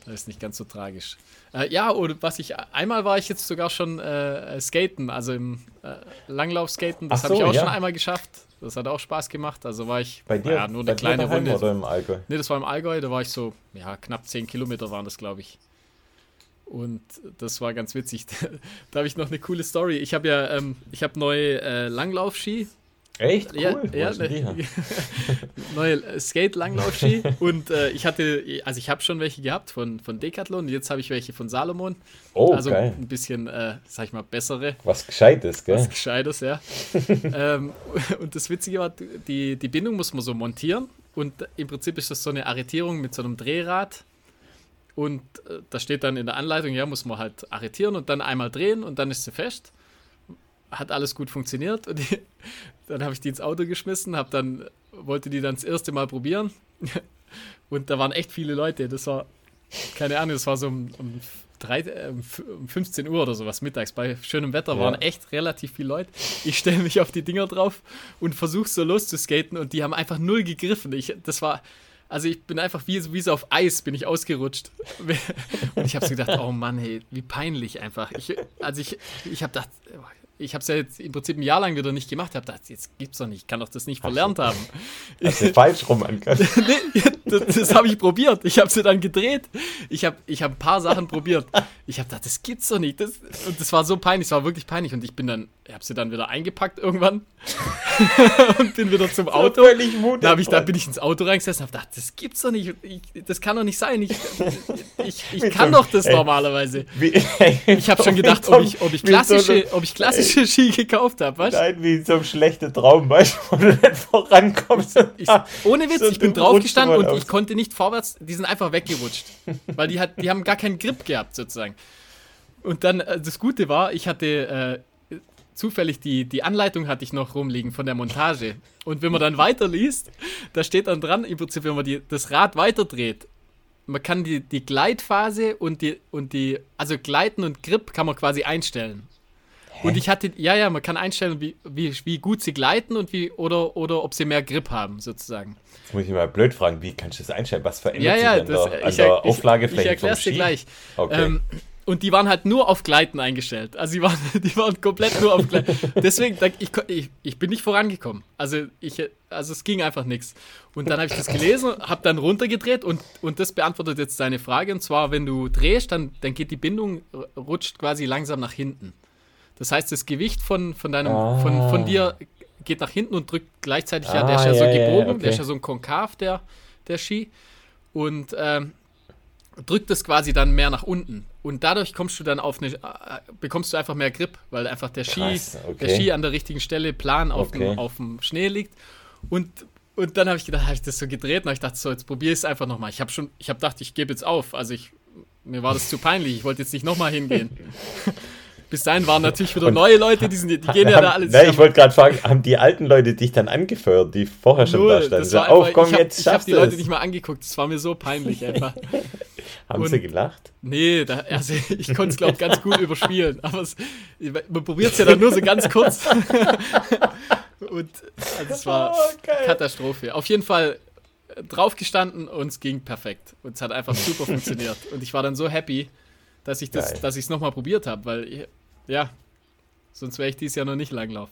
Das ist nicht ganz so tragisch. Äh, ja, und was ich, einmal war ich jetzt sogar schon äh, skaten, also im äh, Langlaufskaten, das so, habe ich auch ja. schon einmal geschafft. Das hat auch Spaß gemacht. Also war ich bei dir, ja, nur eine kleine Runde. Oder im Allgäu? Nee, das war im Allgäu. Da war ich so, ja, knapp 10 Kilometer waren das, glaube ich. Und das war ganz witzig. da habe ich noch eine coole Story. Ich habe ja, ähm, ich habe neue äh, Langlaufski Echt? Cool. Ja, ja ne, neue Skate-Langlaufski. und äh, ich hatte, also ich habe schon welche gehabt von, von Decathlon. Jetzt habe ich welche von Salomon. Oh, also geil. ein bisschen, äh, sag ich mal, bessere. Was Gescheites, gell? Was Gescheites, ja. ähm, und das Witzige war, die, die Bindung muss man so montieren. Und im Prinzip ist das so eine Arretierung mit so einem Drehrad. Und äh, da steht dann in der Anleitung, ja, muss man halt arretieren und dann einmal drehen und dann ist sie fest hat alles gut funktioniert. Und die, dann habe ich die ins Auto geschmissen, habe dann, wollte die dann das erste Mal probieren. Und da waren echt viele Leute. Das war, keine Ahnung, das war so um, um, drei, äh, um 15 Uhr oder sowas mittags. Bei schönem Wetter ja. waren echt relativ viele Leute. Ich stelle mich auf die Dinger drauf und versuche so loszuskaten und die haben einfach null gegriffen. Ich, das war, also ich bin einfach wie, wie so auf Eis bin ich ausgerutscht. Und ich habe so gedacht, oh Mann, hey, wie peinlich einfach. Ich, also ich, ich habe gedacht, ich habe es ja jetzt im Prinzip ein Jahr lang wieder nicht gemacht. Ich habe gedacht, jetzt gibt's doch nicht, ich kann doch das nicht verlernt haben. Hast du falsch rum nee, das, das habe ich probiert. Ich habe sie dann gedreht. Ich habe ich hab ein paar Sachen probiert. Ich habe gedacht, das gibt's doch nicht. Das, und das war so peinlich, es war wirklich peinlich. Und ich bin dann, ich habe sie dann wieder eingepackt irgendwann und bin wieder zum Auto. Da, hab ich, da bin ich ins Auto reingesessen und habe gedacht, das gibt's doch nicht. Ich, das kann doch nicht sein. Ich, ich, ich kann doch das ey, normalerweise. Wie, ich habe schon gedacht, ob ich, ob ich klassische, ob ich klassische Ski gekauft habe. Nein, wie so ein schlechter Traum, weißt du, wo du nicht vorankommst. Ich, ohne Witz, so ich bin draufgestanden und ich konnte nicht vorwärts, die sind einfach weggerutscht. weil die, hat, die haben gar keinen Grip gehabt, sozusagen. Und dann, äh, das Gute war, ich hatte äh, zufällig die, die Anleitung hatte ich noch rumliegen von der Montage. Und wenn man dann weiterliest, da steht dann dran, im Prinzip, wenn man die, das Rad weiterdreht, man kann die, die Gleitphase und die, und die, also Gleiten und Grip kann man quasi einstellen. Und ich hatte, ja, ja, man kann einstellen, wie, wie, wie gut sie gleiten und wie, oder, oder ob sie mehr Grip haben, sozusagen. Jetzt muss ich mal blöd fragen, wie kannst du das einstellen? Was verändert ja, ja, sich das, der, an der Auflagefläche Ich, ich erkläre es dir gleich. Okay. Ähm, und die waren halt nur auf Gleiten eingestellt. Also die waren, die waren komplett nur auf Gleiten. Deswegen, ich, ich, ich bin nicht vorangekommen. Also, ich, also es ging einfach nichts. Und dann habe ich das gelesen, habe dann runtergedreht und, und das beantwortet jetzt deine Frage. Und zwar, wenn du drehst, dann, dann geht die Bindung, rutscht quasi langsam nach hinten. Das heißt, das Gewicht von, von, deinem, ah. von, von dir geht nach hinten und drückt gleichzeitig ah, ja, der ist ja, ja so gebogen, ja, okay. der ist ja so ein Konkav, der, der Ski. Und ähm, drückt es quasi dann mehr nach unten. Und dadurch kommst du dann auf eine, äh, bekommst du einfach mehr Grip, weil einfach der Ski, Krass, okay. der Ski an der richtigen Stelle plan auf, okay. dem, auf dem Schnee liegt. Und, und dann habe ich gedacht, habe ich das so gedreht und ich dachte so, jetzt probiere ich es einfach nochmal. Ich habe schon, ich habe gedacht, ich gebe jetzt auf. Also ich, mir war das zu peinlich, ich wollte jetzt nicht nochmal hingehen. Bis dahin waren natürlich wieder und neue Leute, die, sind, die gehen ja da alle Nein, ich wollte gerade fragen, haben die alten Leute dich dann angefeuert, die vorher schon Null, da standen? So, auf, komm, ich habe hab die Leute nicht mal angeguckt, das war mir so peinlich einfach. haben und, sie gelacht? Nee, da, also ich konnte es, glaube ich, ganz gut überspielen. Aber es, man probiert es ja dann nur so ganz kurz. und also es war oh, Katastrophe. Auf jeden Fall äh, draufgestanden und es ging perfekt. Und es hat einfach super funktioniert. Und ich war dann so happy, dass ich das, dass ich es nochmal probiert habe, weil ich, ja, sonst wäre ich dieses Jahr noch nicht Langlauf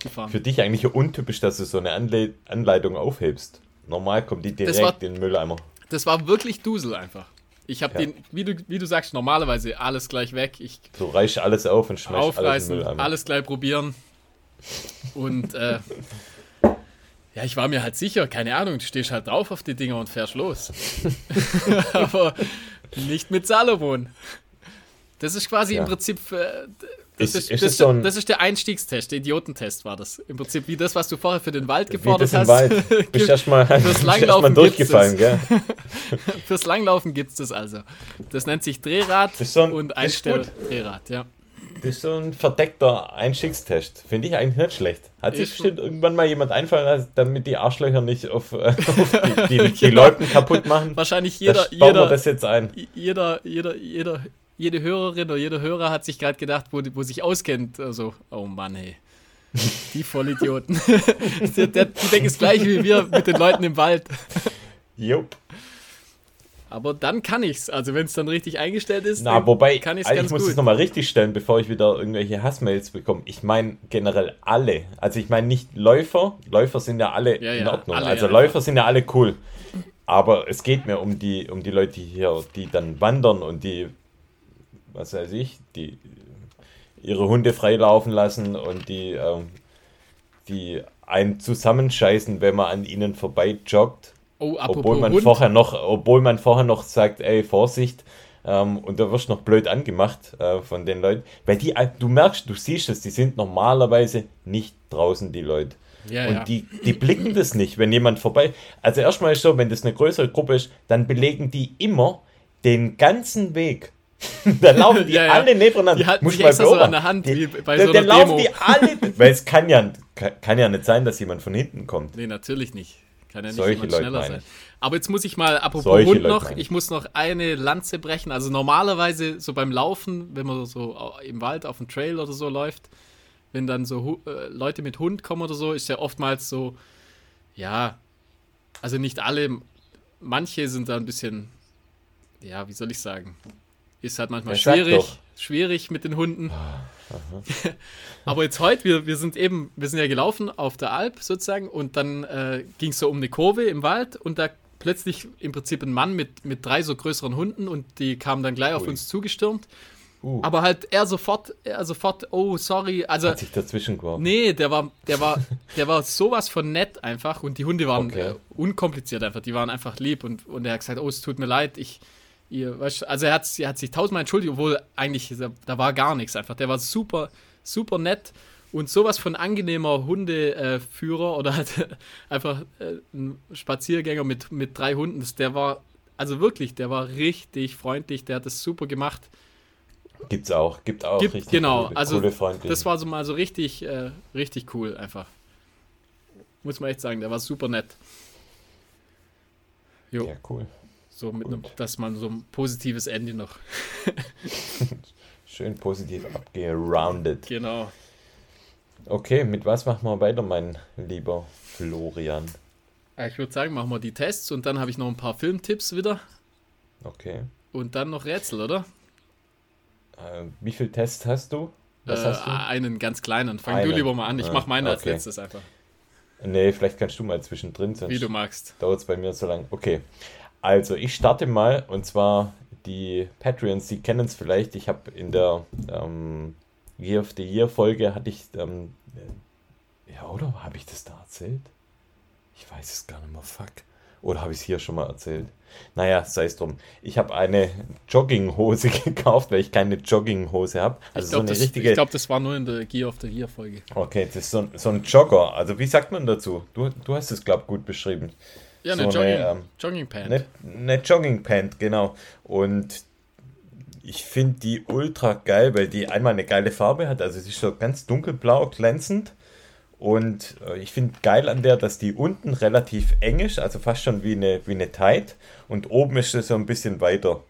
gefahren. Für dich eigentlich untypisch, dass du so eine Anle Anleitung aufhebst. Normal kommt die direkt war, in den Mülleimer. Das war wirklich Dusel einfach. Ich habe ja. den, wie du, wie du sagst, normalerweise alles gleich weg. Ich so reiche alles auf und schmeiß alles in den Mülleimer. alles gleich probieren. Und äh, ja, ich war mir halt sicher, keine Ahnung, du stehst halt drauf auf die Dinger und fährst los. Aber nicht mit Salomon. Das ist quasi ja. im Prinzip. Äh, das, ist, ist, das, so das, ist, der Einstiegstest, der Idiotentest war das. Im Prinzip wie das, was du vorher für den Wald gefordert hast. Wald. Bist erstmal, fürs Langlaufen erst durchgefallen, gell? fürs Langlaufen gibt es das also. Das nennt sich Drehrad so ein, und Einstell-Drehrad, ja. Das ist so ein verdeckter Einstiegstest. Finde ich eigentlich nicht schlecht. Hat sich bestimmt irgendwann mal jemand einfallen lassen, damit die Arschlöcher nicht auf, äh, auf die, die, die genau. Leuten kaputt machen. Wahrscheinlich jeder, jeder, das jetzt ein. Jeder, jeder, jeder jede Hörerin oder jeder Hörer hat sich gerade gedacht, wo, wo sich auskennt, also, oh Mann, hey. Die Vollidioten. die, die denken es gleich wie wir mit den Leuten im Wald. Jupp. Aber dann kann ich's. Also wenn es dann richtig eingestellt ist, Na, wobei, kann ich's also ganz ich muss gut. es nochmal richtig stellen, bevor ich wieder irgendwelche Hassmails bekomme. Ich meine generell alle. Also ich meine nicht Läufer. Läufer sind ja alle ja, in Ordnung. Alle, also ja, Läufer sind ja alle cool. Aber es geht mir um die, um die Leute hier, die dann wandern und die was weiß ich, die ihre Hunde freilaufen lassen und die, ähm, die einen zusammenscheißen, wenn man an ihnen vorbei joggt. Oh, obwohl man Hund. vorher noch, obwohl man vorher noch sagt, ey, Vorsicht, ähm, und da wirst du noch blöd angemacht äh, von den Leuten. Weil die, äh, du merkst, du siehst es, die sind normalerweise nicht draußen, die Leute. Ja, und ja. Die, die blicken das nicht, wenn jemand vorbei. Also erstmal ist so, wenn das eine größere Gruppe ist, dann belegen die immer den ganzen Weg dann laufen die ja, ja. alle nebeneinander. Die halten Muss sich extra so an der Hand, die, wie bei so Dann laufen die alle, weil es kann ja, kann ja nicht sein, dass jemand von hinten kommt. Nee, natürlich nicht. Kann ja nicht Solche Leute schneller sein. Aber jetzt muss ich mal, apropos Solche Hund noch, ich muss noch eine Lanze brechen. Also normalerweise so beim Laufen, wenn man so im Wald auf dem Trail oder so läuft, wenn dann so äh, Leute mit Hund kommen oder so, ist ja oftmals so, ja, also nicht alle, manche sind da ein bisschen, ja, wie soll ich sagen, ist halt manchmal ja, schwierig, schwierig mit den Hunden. Ah, Aber jetzt heute, wir, wir sind eben, wir sind ja gelaufen auf der Alp sozusagen und dann äh, ging es so um eine Kurve im Wald und da plötzlich im Prinzip ein Mann mit, mit drei so größeren Hunden und die kamen dann gleich Ui. auf uns zugestürmt. Uh. Aber halt er sofort, er sofort, oh, sorry. Also, Hat sich dazwischen geworfen. Nee, der war, der war, der war sowas von nett einfach und die Hunde waren okay. äh, unkompliziert einfach. Die waren einfach lieb und, und er hat gesagt, oh, es tut mir leid, ich, ihr, weißt, also er hat, er hat sich tausendmal entschuldigt, obwohl eigentlich, da war gar nichts einfach. Der war super, super nett und sowas von angenehmer Hundeführer äh, oder halt einfach äh, ein Spaziergänger mit, mit drei Hunden, das, der war, also wirklich, der war richtig freundlich, der hat das super gemacht. Gibt's auch, gibt auch gibt, richtig genau, coole, also coole. Das war so mal so richtig, äh, richtig cool einfach. Muss man echt sagen, der war super nett. Jo. Ja, cool. So mit einem, dass man so ein positives Ende noch. Schön positiv abgeroundet. Genau. Okay, mit was machen wir weiter, mein lieber Florian? Ich würde sagen, machen wir die Tests und dann habe ich noch ein paar Filmtipps wieder. Okay. Und dann noch Rätsel, oder? Äh, wie viele Tests hast du? Äh, hast du? Einen ganz kleinen. Fang einen. du lieber mal an. Ich ah, mache meine okay. als letztes einfach. Nee, vielleicht kannst du mal zwischendrin sein. Wie du magst. Dauert es bei mir so lange. Okay. Also, ich starte mal und zwar die Patreons, die kennen es vielleicht. Ich habe in der ähm, Year of the Year Folge hatte ich, ähm, ja, oder habe ich das da erzählt? Ich weiß es gar nicht mehr, fuck. Oder habe ich es hier schon mal erzählt? Naja, sei es drum. Ich habe eine Jogginghose gekauft, weil ich keine Jogginghose habe. Also ich glaube, so das, richtige... glaub, das war nur in der Gear of the Year Folge. Okay, das ist so, so ein Jogger. Also wie sagt man dazu? Du, du hast es, glaube ich, gut beschrieben. Ja, eine, so Jogging, eine ähm, Jogging Pant. Eine, eine Jogging Pant, genau. Und ich finde die ultra geil, weil die einmal eine geile Farbe hat. Also sie ist so ganz dunkelblau, glänzend und äh, ich finde geil an der, dass die unten relativ eng ist, also fast schon wie eine, wie eine Tight. Und oben ist es so ein bisschen weiter.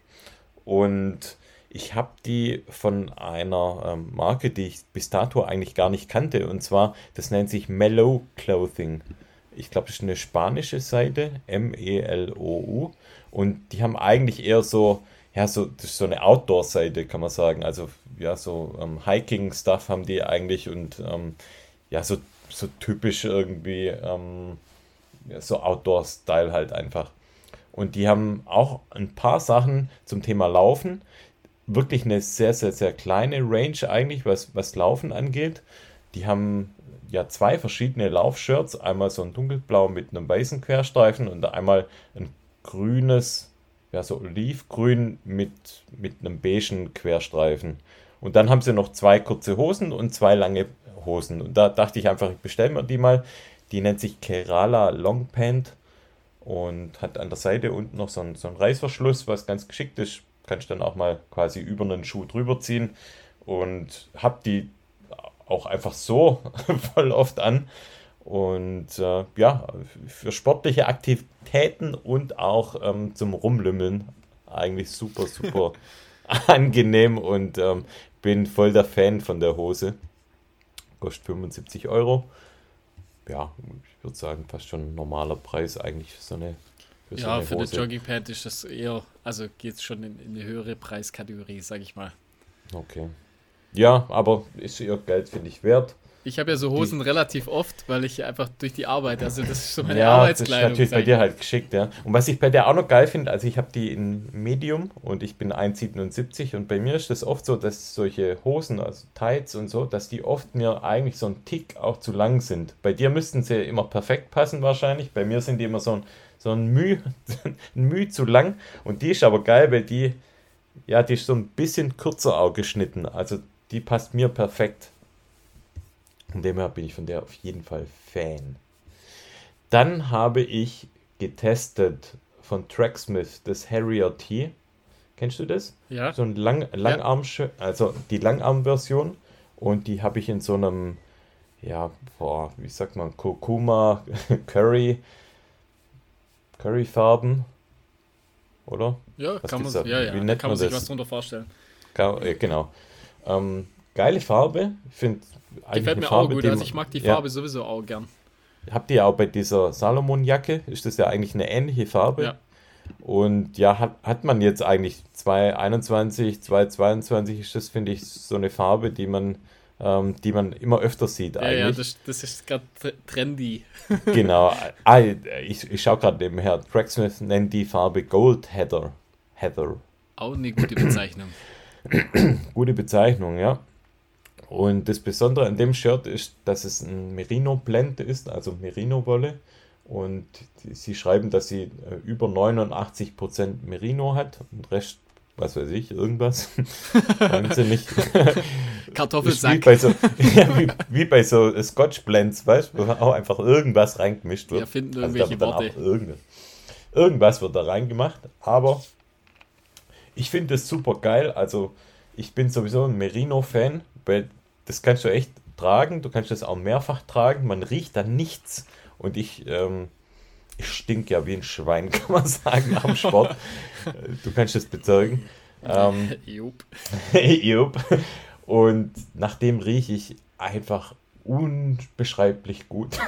Und ich habe die von einer ähm, Marke, die ich bis dato eigentlich gar nicht kannte. Und zwar, das nennt sich Mellow Clothing. Ich glaube, das ist eine spanische Seite, M-E-L-O-U. Und die haben eigentlich eher so, ja, so, das ist so eine Outdoor-Seite, kann man sagen. Also, ja, so ähm, Hiking-Stuff haben die eigentlich und ähm, ja, so so typisch irgendwie ähm, so Outdoor-Style halt einfach. Und die haben auch ein paar Sachen zum Thema Laufen. Wirklich eine sehr, sehr, sehr kleine Range eigentlich, was, was Laufen angeht. Die haben ja zwei verschiedene Laufshirts. Einmal so ein dunkelblau mit einem weißen Querstreifen und einmal ein grünes, ja so olivgrün mit, mit einem beigen Querstreifen. Und dann haben sie noch zwei kurze Hosen und zwei lange Hosen. Und da dachte ich einfach, ich bestelle mir die mal. Die nennt sich Kerala Long Pant und hat an der Seite unten noch so einen, so einen Reißverschluss, was ganz geschickt ist. Kann ich dann auch mal quasi über einen Schuh drüber ziehen und habe die auch einfach so voll oft an. Und äh, ja, für sportliche Aktivitäten und auch ähm, zum Rumlümmeln eigentlich super, super angenehm und ähm, bin voll der Fan von der Hose kostet 75 Euro. Ja, ich würde sagen, fast schon ein normaler Preis eigentlich für so eine. Für ja, so eine für Jogging Pant ist das eher, also geht es schon in, in, eine höhere Preiskategorie, sag ich mal. Okay. Ja, aber ist ihr Geld, finde ich, wert. Ich habe ja so Hosen die, relativ oft, weil ich einfach durch die Arbeit, also das ist so meine ja, Arbeitskleidung. Das ist natürlich bei dir halt geschickt, ja. Und was ich bei der auch noch geil finde, also ich habe die in Medium und ich bin 1,77 und bei mir ist das oft so, dass solche Hosen, also Tights und so, dass die oft mir eigentlich so ein Tick auch zu lang sind. Bei dir müssten sie immer perfekt passen wahrscheinlich, bei mir sind die immer so ein, so ein Müh, ein Müh zu lang und die ist aber geil, weil die, ja, die ist so ein bisschen kürzer auch geschnitten, also die passt mir perfekt. Von dem her bin ich von der auf jeden Fall Fan. Dann habe ich getestet von Tracksmith das Harrier T. Kennst du das? Ja. So ein Lang Langarm, ja. also die Langarm-Version. Und die habe ich in so einem, ja, boah, wie sagt man, Kurkuma Curry, Curryfarben. Oder? Ja, was kann man, ja, ja, wie nennt kann man, man sich das? was drunter vorstellen. Genau. Ähm, geile Farbe. Ich finde Gefällt mir Farbe, auch gut, also ich mag die Farbe ja. sowieso auch gern. Habt ihr auch bei dieser Salomon-Jacke, ist das ja eigentlich eine ähnliche Farbe. Ja. Und ja, hat, hat man jetzt eigentlich 2021, 2022 ist das, finde ich, so eine Farbe, die man ähm, die man immer öfter sieht Ja, eigentlich. ja, das, das ist gerade trendy. Genau. Ah, ich, ich schaue gerade nebenher. Tracksmith nennt die Farbe Gold Heather. Heather. Auch eine gute Bezeichnung. Gute Bezeichnung, ja. Und das Besondere an dem Shirt ist, dass es ein Merino-Blend ist, also Merino-Wolle. Und sie schreiben, dass sie äh, über 89% Merino hat und Rest, was weiß ich, irgendwas. Wahnsinnig. Ist wie Kartoffelsack. bei so, ja, wie, wie bei so Scotch Blends, weißt du, wo auch einfach irgendwas reingemischt wird. Wir finden Also irgendwelche dann Worte. irgendwas wird da reingemacht, aber ich finde das super geil. Also ich bin sowieso ein Merino-Fan, weil das kannst du echt tragen, du kannst das auch mehrfach tragen, man riecht da nichts und ich, ähm, ich stink ja wie ein Schwein, kann man sagen, am Sport. du kannst das bezeugen. Ähm, Jupp. Jupp. Und nachdem rieche ich einfach unbeschreiblich gut.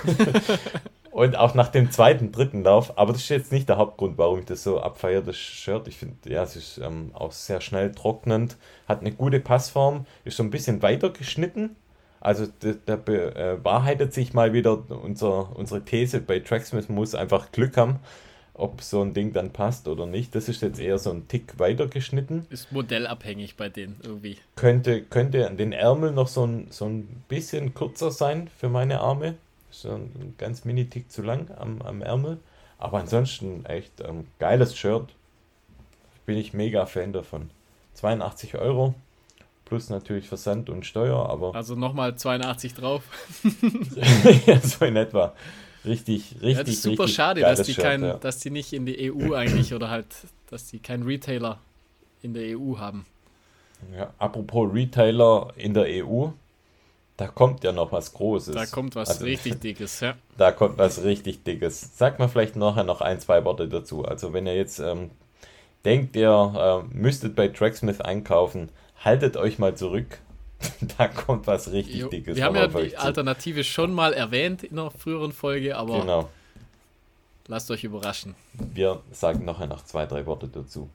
Und auch nach dem zweiten, dritten Lauf, aber das ist jetzt nicht der Hauptgrund, warum ich das so abfeiere, das Shirt. Ich finde, ja, es ist ähm, auch sehr schnell trocknend, hat eine gute Passform, ist so ein bisschen weiter geschnitten. Also da, bewahrheitet sich mal wieder unser, unsere These, bei Tracksmith muss einfach Glück haben, ob so ein Ding dann passt oder nicht. Das ist jetzt eher so ein Tick weiter geschnitten Ist modellabhängig bei denen irgendwie. könnte, könnte an den Ärmeln noch so ein, so ein bisschen kürzer sein für meine Arme. So ein ganz mini-Tick zu lang am, am Ärmel. Aber ansonsten echt ähm, geiles Shirt. Bin ich mega Fan davon. 82 Euro. Plus natürlich Versand und Steuer, aber Also nochmal 82 drauf. ja, so in etwa. Richtig, richtig, Ja, das ist super schade, dass die, Shirt, kein, ja. dass die nicht in die EU eigentlich oder halt, dass die keinen Retailer in der EU haben. Ja, apropos Retailer in der EU, da kommt ja noch was Großes. Da kommt was Also- richtig Dickes. Ja. Da kommt was richtig Dickes. Sag mal vielleicht nachher noch ein, zwei Worte dazu. Also wenn ihr jetzt ähm, denkt, ihr äh, müsstet bei Tracksmith einkaufen, haltet euch mal zurück. da kommt was richtig Jo, Dickes Wir haben ja die. Alternative schon mal erwähnt in einer früheren Folge, aber Genau. lasst euch überraschen. Wir sagen nachher noch zwei, drei Worte dazu.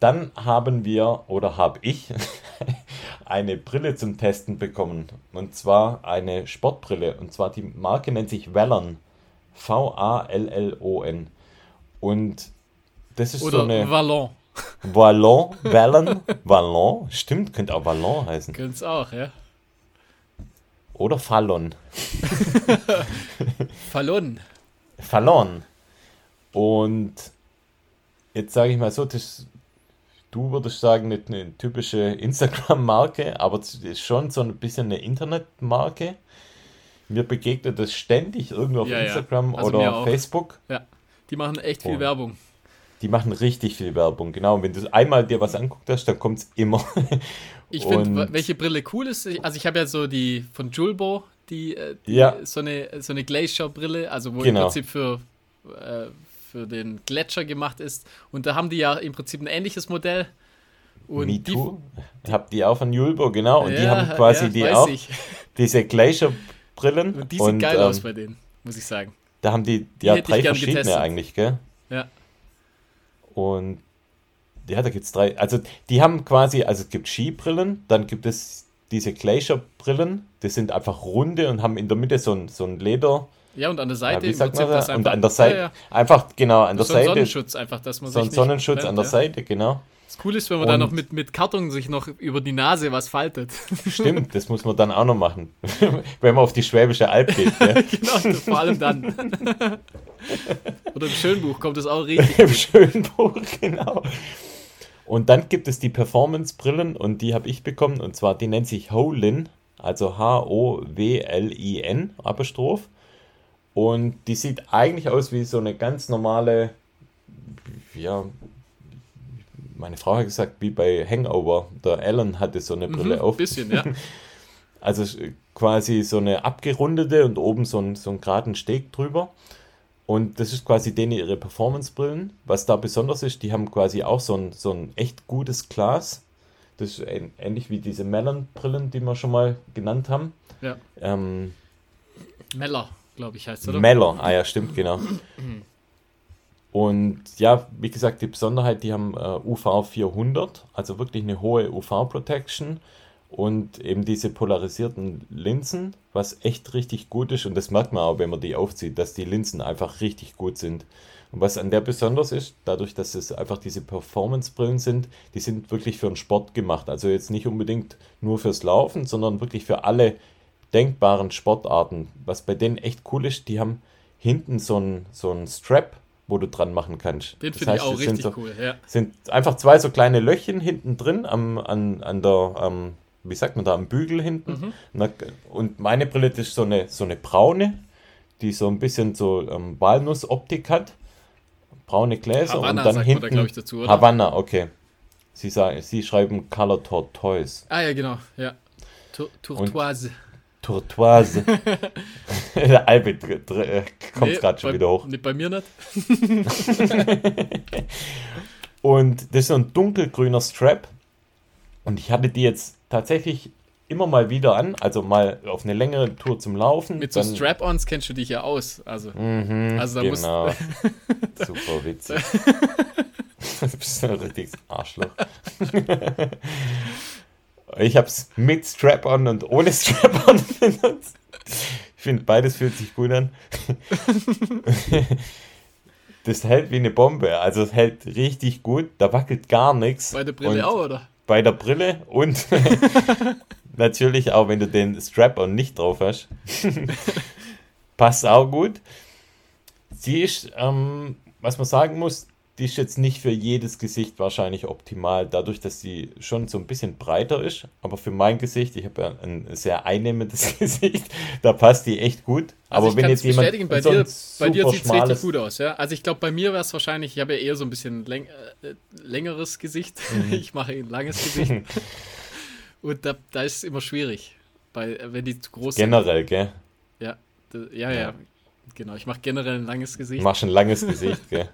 Dann haben wir oder habe ich eine Brille zum Testen bekommen. Und zwar eine Sportbrille. Und zwar die Marke nennt sich Vallon. V-A-L-L-O-N. Und das ist so Oder eine Vallon. Vallon, Vallon, Vallon, stimmt, könnte auch Vallon heißen. Könnte es auch, ja. Oder Fallon. Fallon. Fallon. Und jetzt sage ich mal so, das, du würdest sagen, nicht eine typische Instagram-Marke, aber schon so ein bisschen eine Internetmarke. Mir begegnet das ständig irgendwo auf Ja, ja. Instagram Also mir oder. Facebook. Ja. Die machen echt viel Oh. Werbung. Die machen richtig viel Werbung, genau. Und wenn du einmal dir was anguckt hast, dann kommt es immer. Ich finde, welche Brille cool ist, also ich habe ja so die von Julbo, die, äh, die Ja. so eine, so eine Glacier-Brille, also wo Genau. im Prinzip für, äh, für den Gletscher gemacht ist. Und da haben die ja im Prinzip ein ähnliches Modell. Und Me die, Too. Habt die auch von Julbo, genau. Und die Ja, haben quasi ja, die auch, ich. diese Glacier-Brillen. Und die sieht geil ähm, aus bei denen, muss ich sagen. Da haben die ja hätte ich drei verschiedene getestet. eigentlich, gell? Ja. Und ja, da gibt es drei. Also die haben quasi, also es gibt Skibrillen, dann gibt es diese Glacier-Brillen, die sind einfach runde und haben in der Mitte so ein, so ein Leder. Ja, und an der Ja, Seite wie im sagt man das? das Und einfach. an der Seite, Ja, ja. einfach genau, an der So Seite. Sonnenschutz einfach, dass man So sich ein nicht Sonnenschutz brennt, an der ja. Seite, genau. Das Cool ist, wenn man da Und- noch mit, mit Karton sich noch über die Nase was faltet. Stimmt, das muss man dann auch noch machen. Wenn man auf die Schwäbische Alb geht. Genau, vor allem dann. Oder im Schönbuch kommt das auch richtig. Im schönen Buch, genau. Und dann gibt es die Performance-Brillen und die habe ich bekommen und zwar die nennt sich Holin, also H-O-W-L-I-N, Apostroph. Und die sieht eigentlich aus wie so eine ganz normale, ja, meine Frau hat gesagt, wie bei Hangover. Der Alan hatte so eine Brille Mhm, auf. bisschen, ja. Also quasi so eine abgerundete und oben so ein, so einen geraden Steg drüber. Und das ist quasi denen ihre Performance-Brillen. Was da besonders ist, die haben quasi auch so ein, so ein echt gutes Glas. Das ist ähn- ähnlich wie diese Mellon-Brillen, die wir schon mal genannt haben. ja. Ähm, Meller, glaube ich, heißt oder? Meller, ah ja, stimmt, genau. Und ja, wie gesagt, die Besonderheit, die haben äh, UV 400, also wirklich eine hohe UV-Protection. und eben diese polarisierten Linsen, was echt richtig gut ist. Und das merkt man auch, wenn man die aufzieht, dass die Linsen einfach richtig gut sind. Und was an der besonders ist, dadurch, dass es einfach diese Performance-Brillen sind, die sind wirklich für den Sport gemacht. Also jetzt nicht unbedingt nur fürs Laufen, sondern wirklich für alle denkbaren Sportarten. Was bei denen echt cool ist, die haben hinten so einen so Strap, wo du dran machen kannst. Den finde ich auch richtig so, cool, ja. Sind einfach zwei so kleine Löchchen hinten drin am, an, an der, am, wie sagt man da, am Bügel hinten. Mhm. Und meine Brille ist so eine, so eine braune, die so ein bisschen so ähm, Walnussoptik hat. Braune Gläser Havanna, und dann hinten. Da, ich, dazu, oder? Havanna, okay. Sie, sagen, sie schreiben Color Tortoise. Ah ja, genau, ja. Tourtoise. Tourtoise. Der Albert äh, kommt nee, gerade schon wieder hoch. Nee, bei mir nicht. und das ist so ein dunkelgrüner Strap. Und ich hatte die jetzt tatsächlich immer mal wieder an, also mal auf eine längere Tour zum Laufen. Mit so Strap-ons kennst du dich ja aus. Also, mhm, also da genau. musst Super witzig. du bist ein richtiges Arschloch. Ich habe es mit Strap-on und ohne Strap-on benutzt. Ich finde, beides fühlt sich gut an. Das hält wie eine Bombe. Also es hält richtig gut. Da wackelt gar nichts. Bei der Brille auch, oder? Bei der Brille und natürlich auch, wenn du den Strap-on nicht drauf hast. Passt auch gut. Sie ist, ähm, was man sagen muss, die ist jetzt nicht für jedes Gesicht wahrscheinlich optimal, dadurch, dass sie schon so ein bisschen breiter ist. Aber für mein Gesicht, ich habe ja ein sehr einnehmendes Gesicht, da passt die echt gut. Also aber wenn jetzt jemand bei so dir, bei dir sieht es richtig gut aus, ja. Also ich glaube, bei mir wäre es wahrscheinlich, ich habe ja eher so ein bisschen läng äh, längeres Gesicht. Mhm. Ich mache ein langes Gesicht. Und da, da ist es immer schwierig, bei, wenn die zu groß Generell, sind. Generell, gell? Ja, ja, ja, ja. Genau, ich mache generell ein langes Gesicht. Du machst ein langes Gesicht, gell?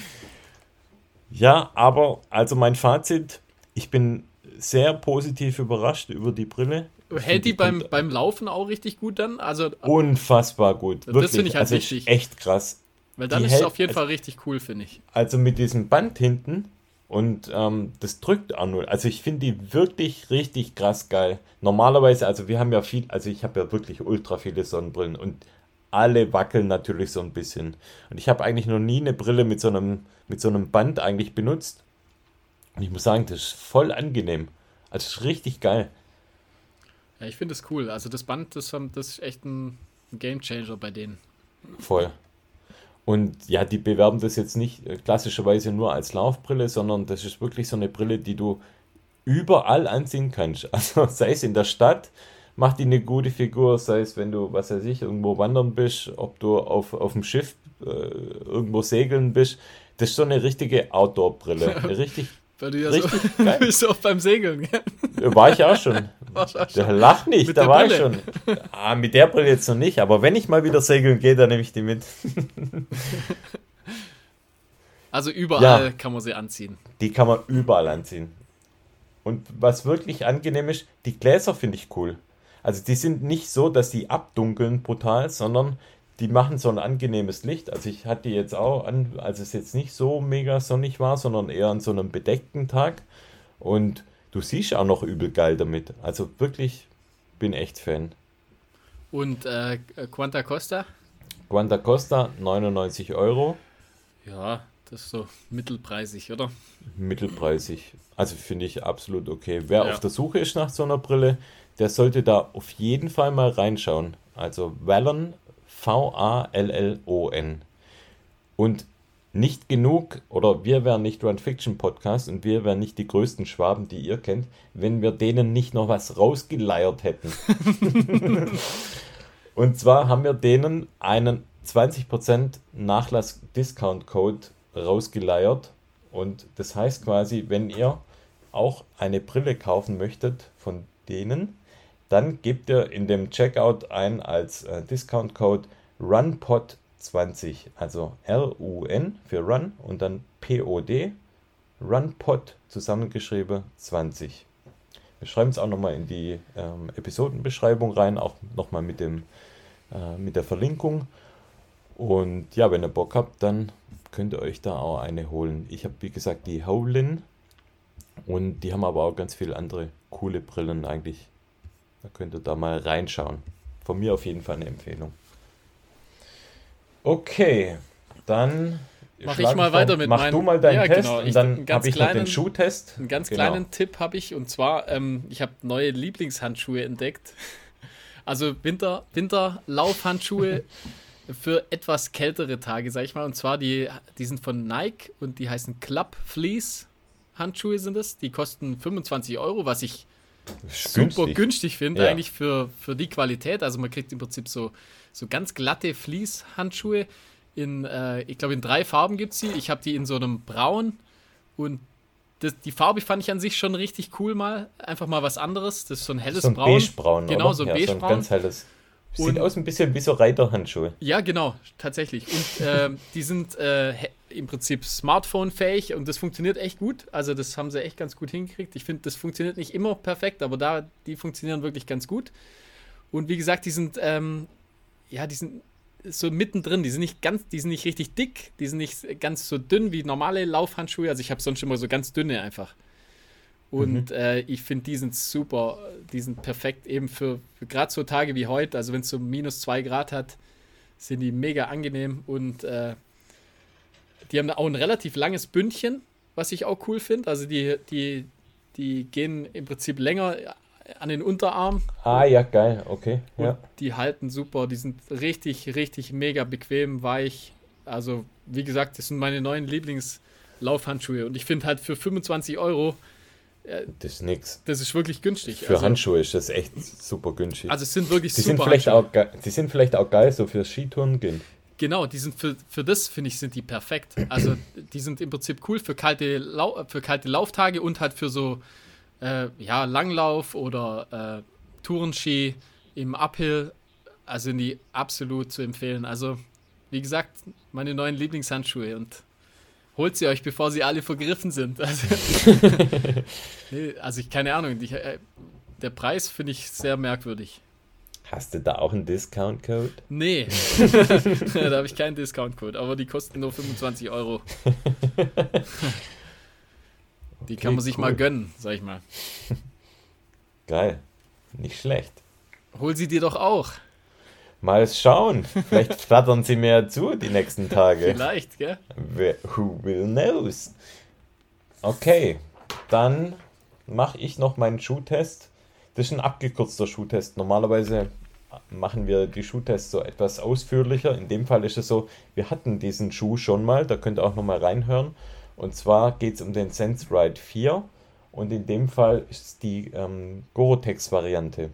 ja, aber also mein Fazit, ich bin sehr positiv überrascht über die Brille. Hält die, die beim, beim Laufen auch richtig gut dann? Also, unfassbar gut. Das finde ich halt also wichtig. Echt krass. Weil dann die ist hält, es auf jeden also, Fall richtig cool, finde ich. Also mit diesem Band hinten und ähm, das drückt auch nur. Also ich finde die wirklich richtig krass geil. Normalerweise, also wir haben ja viel, also ich habe ja wirklich ultra viele Sonnenbrillen und alle wackeln natürlich so ein bisschen. Und ich habe eigentlich noch nie eine Brille mit so einem, mit so einem Band eigentlich benutzt. Und ich muss sagen, das ist voll angenehm. Also ist richtig geil. Ja, ich finde es cool. Also das Band, das, das ist echt ein Game Changer bei denen. Voll. Und ja, die bewerben das jetzt nicht äh, klassischerweise nur als Laufbrille, sondern das ist wirklich so eine Brille, die du überall anziehen kannst. Also sei es in der Stadt, macht die eine gute Figur, sei es, wenn du, was weiß ich, irgendwo wandern bist, ob du auf, auf dem Schiff äh, irgendwo segeln bist. Das ist so eine richtige Outdoor-Brille. richtig. Weil du ja richtig so, geil. bist du auch beim Segeln, gell? War ich auch schon. auch schon. Der lacht nicht, mit da war Brille. ich schon. Ah, mit der Brille jetzt noch nicht, aber wenn ich mal wieder segeln gehe, dann nehme ich die mit. also überall ja, kann man sie anziehen. Die kann man überall anziehen. Und was wirklich angenehm ist, die Gläser finde ich cool. Also die sind nicht so, dass die abdunkeln brutal, sondern die machen so ein angenehmes Licht. Also ich hatte die jetzt auch an, als es jetzt nicht so mega sonnig war, sondern eher an so einem bedeckten Tag. Und du siehst auch noch übel geil damit. Also wirklich, bin echt Fan. Und äh, Quanta Costa? Quanta Costa 99 Euro. Ja, das ist so mittelpreisig, oder? Mittelpreisig. Also finde ich absolut okay. Wer ja. auf der Suche ist nach so einer Brille, der sollte da auf jeden Fall mal reinschauen. Also Vallon, V-A-L-L-O-N. Und nicht genug, oder wir wären nicht Run Fiction Podcast und wir wären nicht die größten Schwaben, die ihr kennt, wenn wir denen nicht noch was rausgeleiert hätten. und zwar haben wir denen einen 20% Nachlass-Discount-Code rausgeleiert. Und das heißt quasi, wenn ihr auch eine Brille kaufen möchtet von denen, dann gebt ihr in dem Checkout ein als äh, Discount-Code RUNPOD20, also R-U-N für Run und dann P-O-D, RUNPOD zusammengeschrieben 20. Wir schreiben es auch nochmal in die ähm, Episodenbeschreibung rein, auch nochmal mit, äh, mit der Verlinkung. Und ja, wenn ihr Bock habt, dann könnt ihr euch da auch eine holen. Ich habe, wie gesagt, die Howlin Und die haben aber auch ganz viele andere coole Brillen eigentlich. Da könnt ihr da mal reinschauen. Von mir auf jeden Fall eine Empfehlung. Okay, dann Mach ich mal weiter mit Mach meinen, du mal deinen ja, Test genau. und dann habe ich noch den Schuhtest. Einen ganz Genau. kleinen Tipp habe ich und zwar, ähm, ich habe neue Lieblingshandschuhe entdeckt. Also Winter, Winterlaufhandschuhe für etwas kältere Tage, sag ich mal. Und zwar die, die sind von Nike und die heißen Club Fleece Handschuhe sind es. Die kosten 25 Euro, was ich super günstig. günstig finde, Ja. eigentlich für, für die Qualität. Also man kriegt im Prinzip so, so ganz glatte Fleece-Handschuhe. In, äh, ich glaube, in drei Farben gibt es sie. Ich habe die in so einem Braun und das, die Farbe fand ich an sich schon richtig cool mal. Einfach mal was anderes. Das ist so ein helles So ein Braun. beigebraun, Genau, oder? so ein ja, so ein beigebraun. ganz helles. Sieht Und- aus ein bisschen wie so Reiterhandschuhe. Ja, genau, tatsächlich. Und ähm, die sind äh, im Prinzip Smartphone-fähig und das funktioniert echt gut. Also das haben sie echt ganz gut hingekriegt. Ich finde, das funktioniert nicht immer perfekt, aber da, die funktionieren wirklich ganz gut. Und wie gesagt, die sind, ähm, ja, die sind so mittendrin. Die sind nicht ganz, die sind nicht richtig dick, die sind nicht ganz so dünn wie normale Laufhandschuhe. Also ich habe sonst immer so ganz dünne einfach. Und äh, ich finde, die sind super, die sind perfekt eben für, für gerade so Tage wie heute. Also wenn es so minus zwei Grad hat, sind die mega angenehm und äh, die haben auch ein relativ langes Bündchen, was ich auch cool finde. Also die, die, die gehen im Prinzip länger an den Unterarm Ah, ja, geil, okay. Ja. die halten super. Die sind richtig, richtig mega bequem, weich. Also wie gesagt, das sind meine neuen Lieblingslaufhandschuhe und ich finde halt für 25 Euro, Das ist nix. das ist wirklich günstig. Für also, Handschuhe ist das echt super günstig. also es sind wirklich die, sind super vielleicht Handschuhe. auch die sind vielleicht auch geil so fürs Skitouren gehen. Genau, die sind für, für das, finde ich, sind die perfekt. Also die sind im Prinzip cool für kalte, Lau für kalte Lauftage und halt für so äh, ja, Langlauf oder äh, Tourenski im Uphill. Also sind die absolut zu empfehlen. Also, wie gesagt, meine neuen Lieblingshandschuhe und holt sie euch, bevor sie alle vergriffen sind. Also, nee, also ich keine Ahnung. Die, äh, der Preis finde ich sehr merkwürdig. Hast du da auch einen Discount-Code? Nee, da habe ich keinen Discount-Code, aber die kosten nur 25 Euro. Die kann Okay, man sich cool. mal gönnen, sag ich mal. Geil. Nicht schlecht. Hol sie dir doch auch. Mal schauen. Vielleicht flattern sie mir zu die nächsten Tage. Vielleicht, gell? Who will knows? Okay, dann mache ich noch meinen Schuhtest. Das ist ein abgekürzter Schuhtest. Normalerweise machen wir die Schuhtests so etwas ausführlicher. In dem Fall ist es so, wir hatten diesen Schuh schon mal, da könnt ihr auch nochmal reinhören. Und zwar geht es um den Sense Ride 4 und in dem Fall ist es die ähm, Gorotex-Variante.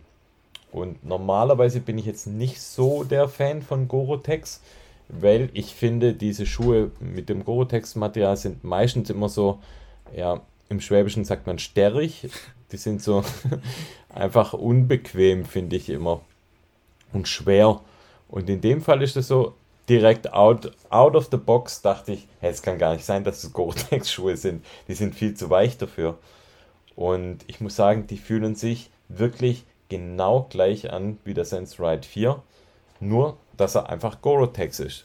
Und normalerweise bin ich jetzt nicht so der Fan von Gorotex, weil ich finde, diese Schuhe mit dem Gorotex-Material sind meistens immer so, ja, im Schwäbischen sagt man sterrig. Die sind so einfach unbequem, finde ich immer. Und schwer. Und in dem Fall ist es so, direkt out, out of the box dachte ich, hey, es kann gar nicht sein, dass es Gore-Tex-Schuhe sind. Die sind viel zu weich dafür. Und ich muss sagen, die fühlen sich wirklich genau gleich an wie der Sense Ride 4. Nur, dass er einfach Gore-Tex ist.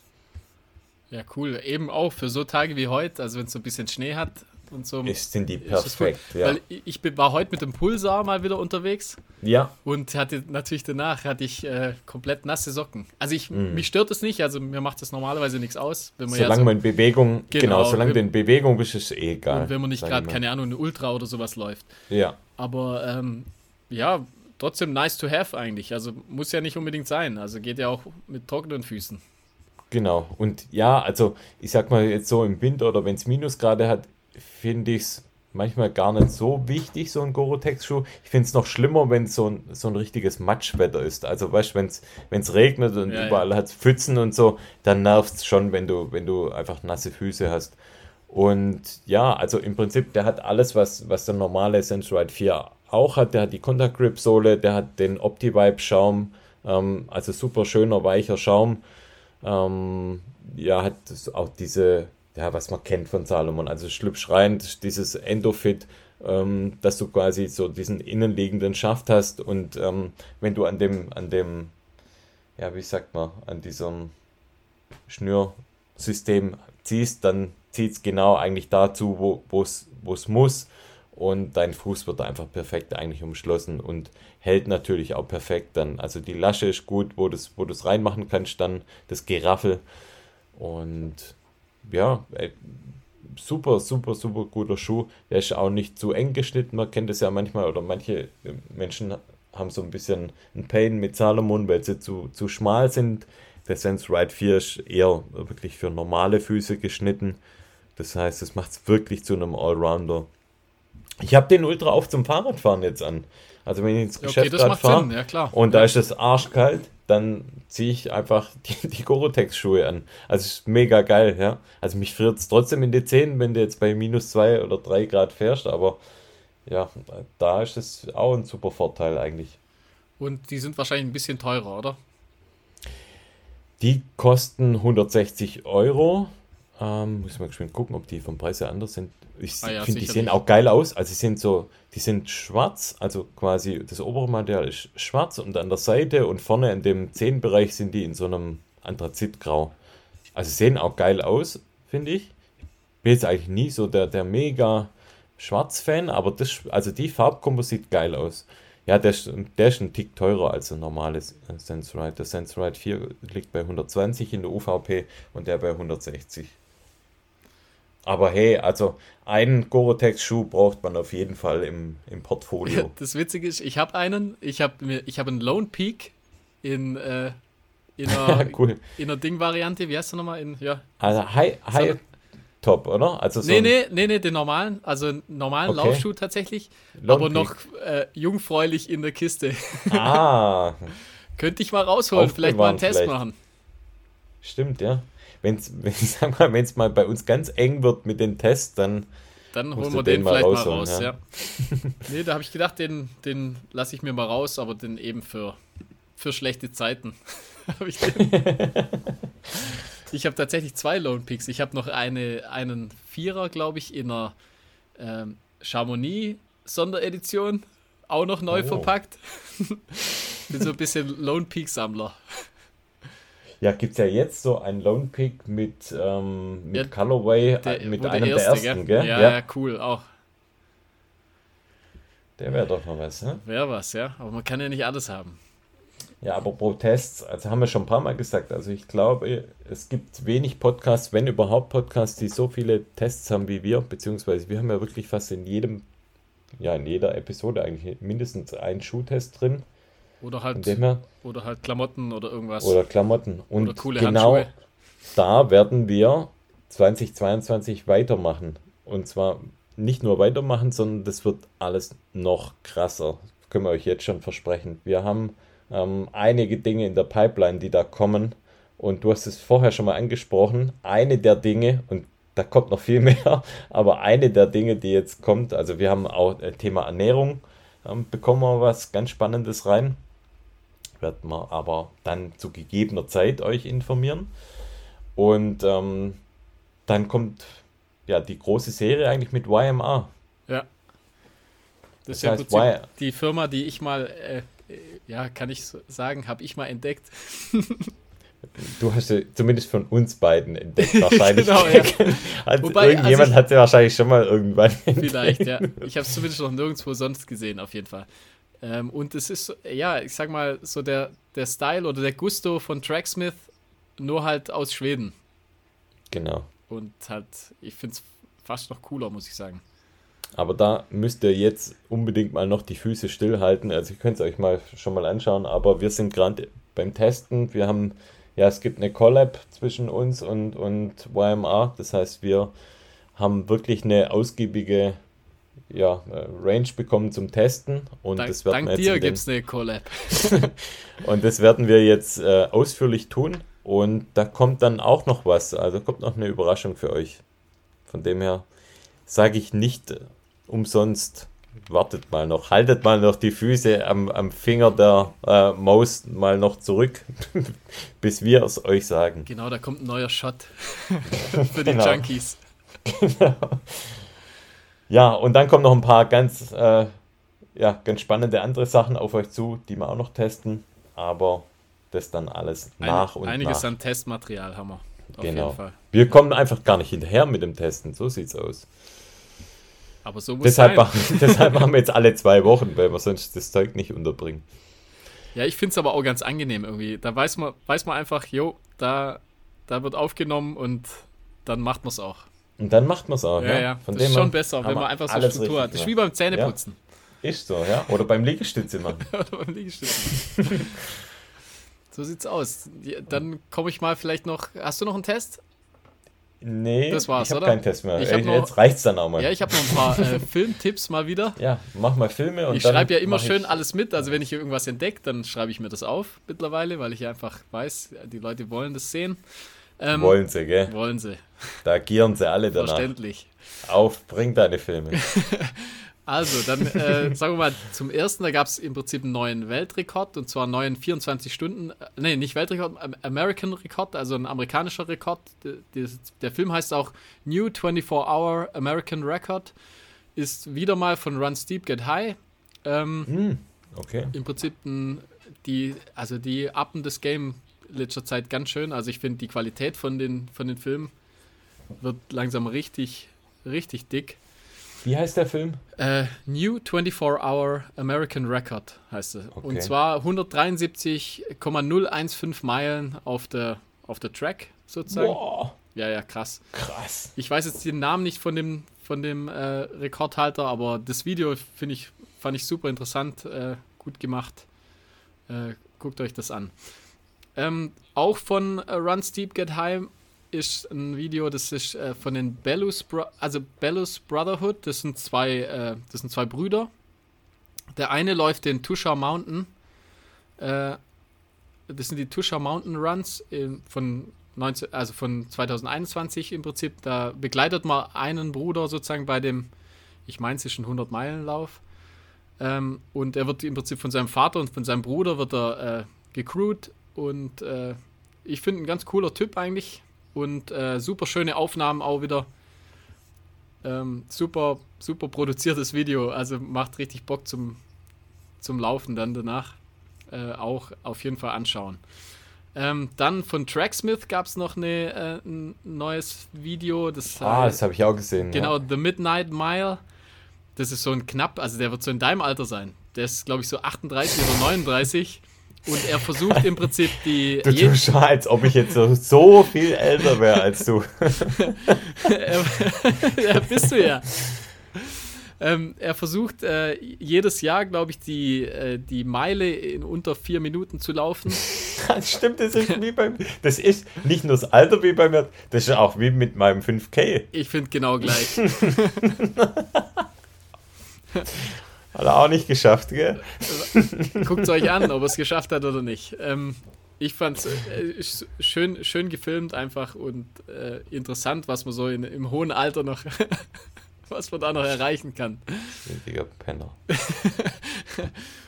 Ja, cool. Eben auch für so Tage wie heute, also wenn es so ein bisschen Schnee hat und so. Ist, sind die perfekt. Ja. Weil ich bin- war heute mit dem Pulsar mal wieder unterwegs ja, und hatte natürlich danach hatte ich äh, komplett nasse Socken. Also ich, Mhm. mich stört das nicht, also mir macht das normalerweise nichts aus, wenn man ja solange so, man in Bewegung, genau, Genau, solange du in Bewegung bist, ist es eh egal. und wenn man nicht gerade, keine Ahnung, eine Ultra oder sowas läuft. Ja, Aber ähm, ja, trotzdem nice to have eigentlich. Also muss ja nicht unbedingt sein. Also geht ja auch mit trockenen Füßen. genau. Und ja, also ich sag mal jetzt so im Winter oder wenn es Minusgrade hat, finde ich es manchmal gar nicht so wichtig, so ein Gore-Tex-Schuh. Ich finde es noch schlimmer, wenn es so ein, so ein richtiges Matschwetter ist. Also weißt du, wenn es regnet und Ja, überall hat es Pfützen und so, dann nervt es schon, wenn du, wenn du einfach nasse Füße hast. Und ja, also im Prinzip, der hat alles, was, was der normale Sensorite 4 auch hat. Der hat die Contact Grip Sohle, der hat den OptiVibe Schaum, ähm, also super schöner, weicher Schaum. Ähm, ja, hat auch diese, ja, was man kennt von Salomon, also ist dieses Endofit, ähm, dass du quasi so diesen innenliegenden Schaft hast und ähm, wenn du an dem, an dem, ja, wie sagt man, an diesem Schnürsystem ziehst, dann zieht es genau eigentlich dazu, wo es muss. und dein Fuß wird einfach perfekt eigentlich umschlossen und hält natürlich auch perfekt dann. Also die Lasche ist gut, wo du es wo reinmachen kannst, dann das Geraffel und ja, super, super, super guter Schuh. Der ist auch nicht zu eng geschnitten. Man kennt es ja manchmal, oder manche Menschen haben so ein bisschen ein Pain mit Salomon, weil sie zu, zu schmal sind. Der Sense Ride 4 ist eher wirklich für normale Füße geschnitten. Das heißt, es macht es wirklich zu einem Allrounder. Ich habe den Ultra auf zum Fahrradfahren jetzt an. Also wenn ich ins Geschäft okay, fahre ja, und da ist es arschkalt, dann ziehe ich einfach die, die Gorotex-Schuhe an. Also ist mega geil, ja. Also mich friert es trotzdem in die Zähne, wenn du jetzt bei minus zwei oder drei Grad fährst, aber ja, da ist es auch ein super Vorteil eigentlich. Und die sind wahrscheinlich ein bisschen teurer, oder? Die kosten 160 Euro. Ähm, muss mal geschwind gucken, ob die vom Preis her anders sind. Ich ah ja, finde, die sehen auch geil aus. Also, sie sind so, die sind schwarz, also quasi das obere Material ist schwarz und an der Seite und vorne in dem Zehenbereich sind die in so einem Anthrazitgrau. Also, sehen auch geil aus, finde ich. Bin jetzt eigentlich nie so der, der mega Schwarz-Fan, aber das, also die Farbkombo sieht geil aus. Ja, der ist, der ist ein Tick teurer als ein normales Sensorite. Der Sensorite 4 liegt bei 120 in der UVP und der bei 160. Aber hey, also einen Gore-Tex-Schuh braucht man auf jeden Fall im, im Portfolio. Das Witzige ist, ich habe einen, ich habe ich hab einen Lone Peak in, äh, in einer, cool. einer Ding-Variante, wie heißt der nochmal? In, ja. Also High, High Top, oder? Also so nee, nee, nee, nee, den normalen, also normalen okay. Laufschuh tatsächlich, Long aber Peak. noch äh, jungfräulich in der Kiste. Ah. Könnte ich mal rausholen, vielleicht mal einen Test vielleicht. machen. Stimmt, ja wenn es mal bei uns ganz eng wird mit den Tests, dann. Dann holen wir den, den vielleicht mal raus, ja. ja. nee, da habe ich gedacht, den, den lasse ich mir mal raus, aber den eben für, für schlechte Zeiten. ich ich habe tatsächlich zwei Lone Picks. Ich habe noch eine, einen Vierer, glaube ich, in einer ähm, Chamonix Sonderedition. Auch noch neu oh. verpackt. Bin so ein bisschen Lone Peak Sammler. Ja, gibt es ja jetzt so einen Lone Pick mit, ähm, mit ja, Colorway, der, äh, mit einem der, erste, der ersten, gell? Ja, ja, cool, auch. Der wäre doch noch was, ne? Wäre was, ja. Aber man kann ja nicht alles haben. Ja, aber Protests, also haben wir schon ein paar Mal gesagt, also ich glaube, es gibt wenig Podcasts, wenn überhaupt Podcasts, die so viele Tests haben wie wir, beziehungsweise wir haben ja wirklich fast in jedem, ja, in jeder Episode eigentlich mindestens einen Schuhtest drin. Oder halt, oder halt Klamotten oder irgendwas. Oder Klamotten. Und oder coole genau Handschuhe. da werden wir 2022 weitermachen. Und zwar nicht nur weitermachen, sondern das wird alles noch krasser. Das können wir euch jetzt schon versprechen. Wir haben ähm, einige Dinge in der Pipeline, die da kommen. Und du hast es vorher schon mal angesprochen. Eine der Dinge, und da kommt noch viel mehr, aber eine der Dinge, die jetzt kommt, also wir haben auch äh, Thema Ernährung, ähm, bekommen wir was ganz Spannendes rein werden wir aber dann zu gegebener Zeit euch informieren. Und ähm, dann kommt ja die große Serie eigentlich mit YMA. Ja. Das, das ist ja heißt, y die Firma, die ich mal, äh, ja, kann ich sagen, habe ich mal entdeckt. Du hast sie zumindest von uns beiden entdeckt, wahrscheinlich. genau, ja. hat, Wobei, irgendjemand also ich, hat sie wahrscheinlich schon mal irgendwann entdeckt. Vielleicht, ja. Ich habe es zumindest noch nirgendwo sonst gesehen, auf jeden Fall. Ähm, und es ist, ja, ich sag mal, so der, der Style oder der Gusto von Tracksmith, nur halt aus Schweden. Genau. Und halt, ich finde es fast noch cooler, muss ich sagen. Aber da müsst ihr jetzt unbedingt mal noch die Füße stillhalten. Also ihr könnt es euch mal schon mal anschauen, aber wir sind gerade beim Testen. Wir haben, ja, es gibt eine Collab zwischen uns und, und YMA. Das heißt, wir haben wirklich eine ausgiebige ja, äh, Range bekommen zum Testen. Und dank, das werden dank dir gibt es eine Collab. und das werden wir jetzt äh, ausführlich tun. Und da kommt dann auch noch was. Also kommt noch eine Überraschung für euch. Von dem her sage ich nicht äh, umsonst, wartet mal noch, haltet mal noch die Füße am, am Finger der äh, Maus mal noch zurück, bis wir es euch sagen. Genau, da kommt ein neuer Shot für die genau. Junkies. genau. Ja, und dann kommen noch ein paar ganz, äh, ja, ganz spannende andere Sachen auf euch zu, die wir auch noch testen. Aber das dann alles nach Ein, und einiges nach. an Testmaterial haben wir. genau. Wir kommen einfach gar nicht hinterher mit dem Testen. So sieht's aus. Aber so muss Deshalb, sein. machen, deshalb machen wir jetzt alle zwei Wochen, weil wir sonst das Zeug nicht unterbringen. Ja, ich finde es aber auch ganz angenehm irgendwie. Da weiß man, weiß man einfach, jo, da, da wird aufgenommen und dann macht man es auch. Und dann macht man es auch. Ja, ja. Von das ist dem schon her besser, wenn man einfach so alles Struktur hat. Das ist wie beim Zähneputzen. Ist so, ja. Oder beim Liegestütze machen. Oder beim Liegestützen. so sieht's aus. Dann komme ich mal vielleicht noch. Hast du noch einen Test? Nee, Das war's, ich habe keinen Test mehr. Ich Ey, noch- jetzt reicht's dann auch mal. Ja, ich habe noch ein paar äh, Filmtipps mal wieder. Ja, mach mal Filme und ich schreibe ja immer schön alles mit. Also wenn ich hier irgendwas entdecke, dann schreibe ich mir das auf mittlerweile, weil ich ja einfach weiß, die Leute wollen das sehen. Ähm, Wollen sie, gell? wollen sie. Da gieren sie alle danach. Verständlich. Auf, bring deine Filme. Also, dann äh, sagen wir mal, zum ersten, da gab es im Prinzip einen neuen Weltrekord und zwar einen neuen 24 Stunden, äh, nee, nicht Weltrekord, Am- American Rekord, also ein amerikanischer Rekord. Der, der, Film heißt auch New 24-Hour American Record, ist wieder mal von Run Steep, Get High. Ähm, Hm, okay. Im Prinzip ein, die, also die appen das Game letzter Zeit ganz schön. Also ich finde die Qualität von den, von den Filmen wird langsam richtig, richtig dick. Wie heißt der Film? Äh, New 24-Hour American Record heißt es. Okay. Und zwar 173,015 Meilen auf der, auf der Track sozusagen. Boah, Ja, ja, krass. krass. Ich weiß jetzt den Namen nicht von dem, von dem äh, Rekordhalter, aber das Video finde ich, fand ich super interessant, äh, gut gemacht. Äh, guckt euch das an. Ähm, auch von äh, Run Steep Get High ist ein Video, das ist äh, von den Bellus, Bro also Bellus Brotherhood. Das sind zwei, äh, das sind zwei Brüder. Der eine läuft den Tusha Mountain. Äh, das sind die Tusha Mountain Runs von 19, also von 2021 im Prinzip. Da begleitet man einen Bruder sozusagen bei dem, ich meine, es ist ein 100-Meilen-Lauf. Ähm, und er wird im Prinzip von seinem Vater und von seinem Bruder wird er äh, gecrewt. Und äh, ich finde ein ganz cooler Typ eigentlich. Und äh, super schöne Aufnahmen auch wieder. Ähm, super, super produziertes Video. Also macht richtig Bock zum, zum Laufen dann danach. Äh, auch auf jeden Fall anschauen. Ähm, dann von Tracksmith gab es noch eine, äh, ein neues Video. Das, Ah, äh, das habe ich auch gesehen. Genau, Ja. The Midnight Mile. Das ist so ein knapp, also der wird so in deinem Alter sein. Der ist, glaube ich, so 38 oder 39. Und er versucht im Prinzip die. Du tust schon, als ob ich jetzt so, so viel älter wäre als du. ja, bist du ja. Ähm, er versucht äh, jedes Jahr, glaube ich, die, äh, die Meile in unter vier Minuten zu laufen. Das stimmt, das ist wie beim. Das ist nicht nur das Alter wie bei mir, das ist auch wie mit meinem 5K. Ich finde genau gleich. Hat er auch nicht geschafft, gell? Guckt es euch an, ob er es geschafft hat oder nicht. Ähm, ich fand es äh, schön, schön gefilmt einfach und äh, interessant, was man so in, im hohen Alter noch, was man da noch erreichen kann. Richtiger Penner.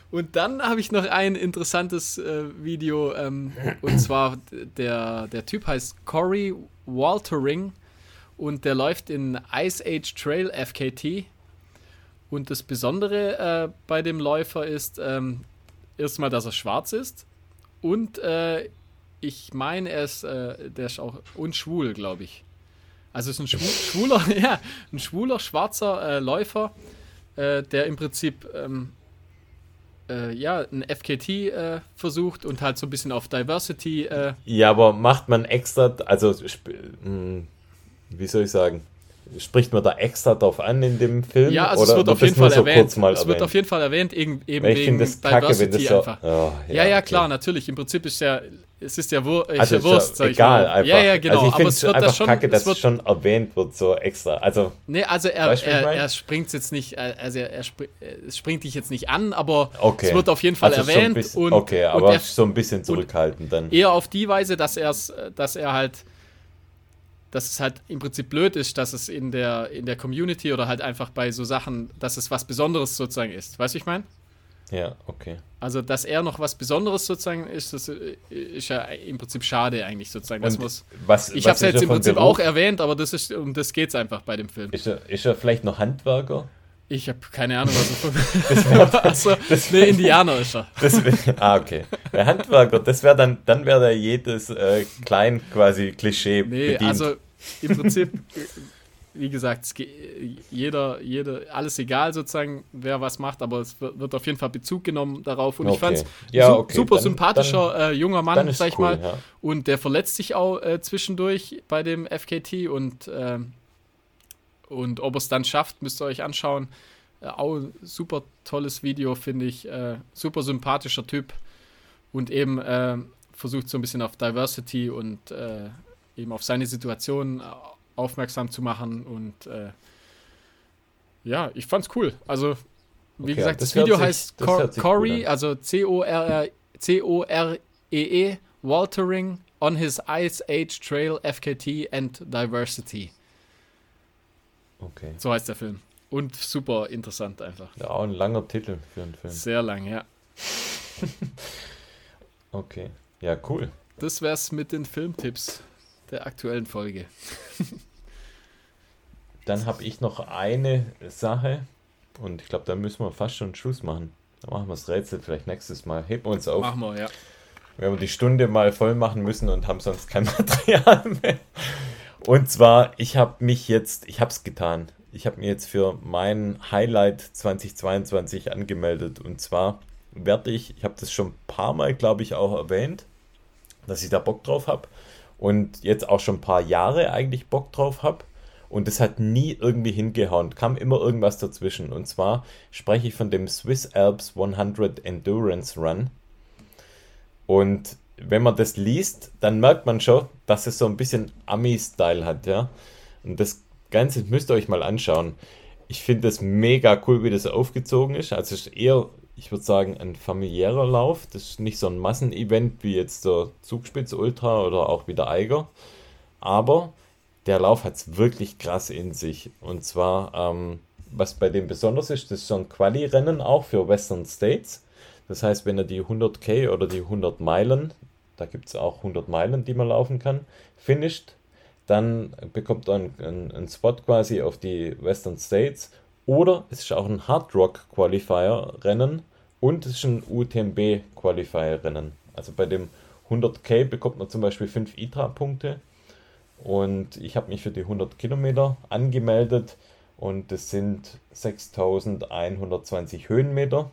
Und dann habe ich noch ein interessantes äh, Video ähm, und zwar der, der Typ heißt Cory Waltering und der läuft in Ice Age Trail FKT. Und das Besondere äh, bei dem Läufer ist ähm, erstmal, dass er schwarz ist und äh, ich meine, er ist, äh, der ist auch unschwul, glaube ich. Also ist ein schwul, schwuler, ja, ein schwuler schwarzer äh, Läufer, äh, der im Prinzip ähm, äh, ja, ein FKT versucht und halt so ein bisschen auf Diversity. Ja, aber macht man extra, also mh, wie soll ich sagen, spricht man da extra drauf an in dem Film? ja, also oder es wird auf das jeden Fall so erwähnt. kurz mal es wird erwähnt? auf jeden Fall erwähnt, eben, eben ich wegen finde das kacke, Diversity das so. einfach. Oh, Ja, ja, okay. klar, natürlich. Im Prinzip ist ja, es ist ja, Wur Also ja ist Wurst, ja sag ich egal mal. einfach. Ja, ja, genau. Also ich aber finde es wird einfach da schon, kacke, dass es schon erwähnt wird, so extra. Also, Nee, also er, Weißt ich er, er springt jetzt nicht, äh, also er, er springt dich jetzt nicht an, aber okay. es wird auf jeden Fall also erwähnt bisschen, und, okay, und aber er, so ein bisschen zurückhaltend dann. eher auf die Weise, dass er dass er halt, dass es halt im Prinzip blöd ist, dass es in der, in der Community oder halt einfach bei so Sachen, dass es was Besonderes sozusagen ist. Weißt du, ich meine? Ja, okay. Also, dass er noch was Besonderes sozusagen ist, das äh, ist ja im Prinzip schade eigentlich sozusagen. Das muss, was, ich habe es jetzt im Prinzip Beruf? auch erwähnt, aber das ist, um das geht es einfach bei dem Film. Ist er, ist er vielleicht noch Handwerker? Ich habe keine Ahnung, was er also, nee, Indianer ist er. Das wär, ah, okay. Der Handwerker, das wäre dann, dann wäre da jedes äh, klein quasi Klischee Nee, bedient. also im Prinzip wie gesagt, jeder, jeder, alles egal sozusagen, wer was macht, aber es wird auf jeden Fall Bezug genommen darauf. Und okay. ich fand es ja, okay. super dann, sympathischer dann, äh, junger Mann, sag ich cool, mal. Ja. Und der verletzt sich auch äh, zwischendurch bei dem FKT und, äh, und ob er es dann schafft, müsst ihr euch anschauen. Äh, auch super tolles Video, finde ich. Äh, super sympathischer Typ und eben äh, versucht so ein bisschen auf Diversity und eben auf seine Situation aufmerksam zu machen und äh, ja, ich fand's cool. Also, wie okay, gesagt, das, das Video sich, heißt Cor Corey, also C-O-R-E-E, -E, Waltering on his Ice Age Trail FKT and Diversity. Okay. So heißt der Film. Und super interessant einfach. Ja, auch ein langer Titel für einen Film. Sehr lang, ja. okay. Ja, cool. Das wär's mit den Filmtipps der aktuellen Folge. Dann habe ich noch eine Sache und ich glaube, da müssen wir fast schon Schluss machen. Dann machen wir das Rätsel vielleicht nächstes Mal. Heben wir uns auf. Machen wir, ja. Wenn wir die Stunde mal voll machen müssen und haben sonst kein Material mehr. Und zwar, ich habe mich jetzt, ich habe es getan. Ich habe mir jetzt für mein Highlight 2022 angemeldet. Und zwar werde ich, ich habe das schon ein paar Mal, glaube ich, auch erwähnt, dass ich da Bock drauf habe. Und jetzt auch schon ein paar Jahre eigentlich Bock drauf habe. Und es hat nie irgendwie hingehauen, kam immer irgendwas dazwischen. Und zwar spreche ich von dem Swiss Alps 100 Endurance Run. Und wenn man das liest, dann merkt man schon, dass es so ein bisschen Ami-Style hat, ja. Und das Ganze müsst ihr euch mal anschauen. Ich finde es mega cool, wie das aufgezogen ist. Also es ist eher, ich würde sagen, ein familiärer Lauf. Das ist nicht so ein Massenevent wie jetzt der Zugspitz Ultra oder auch wie der Eiger. Aber der Lauf hat es wirklich krass in sich. Und zwar, ähm, was bei dem besonders ist, das ist so ein Quali-Rennen auch für Western States. Das heißt, wenn er die 100k oder die 100 Meilen, da gibt es auch 100 Meilen, die man laufen kann, finisht, dann bekommt er einen, einen, Spot quasi auf die Western States. Oder es ist auch ein Hard Rock Qualifier Rennen und es ist ein UTMB Qualifier Rennen. Also bei dem 100k bekommt man zum Beispiel 5 ITRA-Punkte und ich habe mich für die 100 Kilometer angemeldet und das sind 6120 Höhenmeter,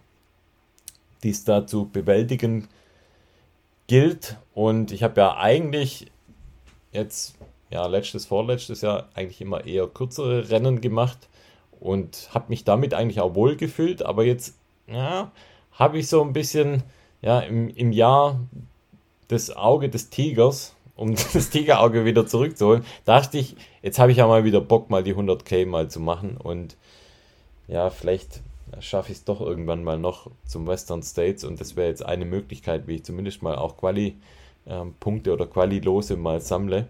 die es da zu bewältigen gilt. Und ich habe ja eigentlich jetzt, ja, letztes, vorletztes Jahr eigentlich immer eher kürzere Rennen gemacht und habe mich damit eigentlich auch wohl gefühlt. Aber jetzt, ja, habe ich so ein bisschen, ja, im, im Jahr das Auge des Tigers um das Tigerauge wieder zurückzuholen, dachte ich, jetzt habe ich ja mal wieder Bock, mal die 100k mal zu machen und ja, vielleicht schaffe ich es doch irgendwann mal noch zum Western States und das wäre jetzt eine Möglichkeit, wie ich zumindest mal auch Quali-Punkte ähm, oder Quali-Lose mal sammle.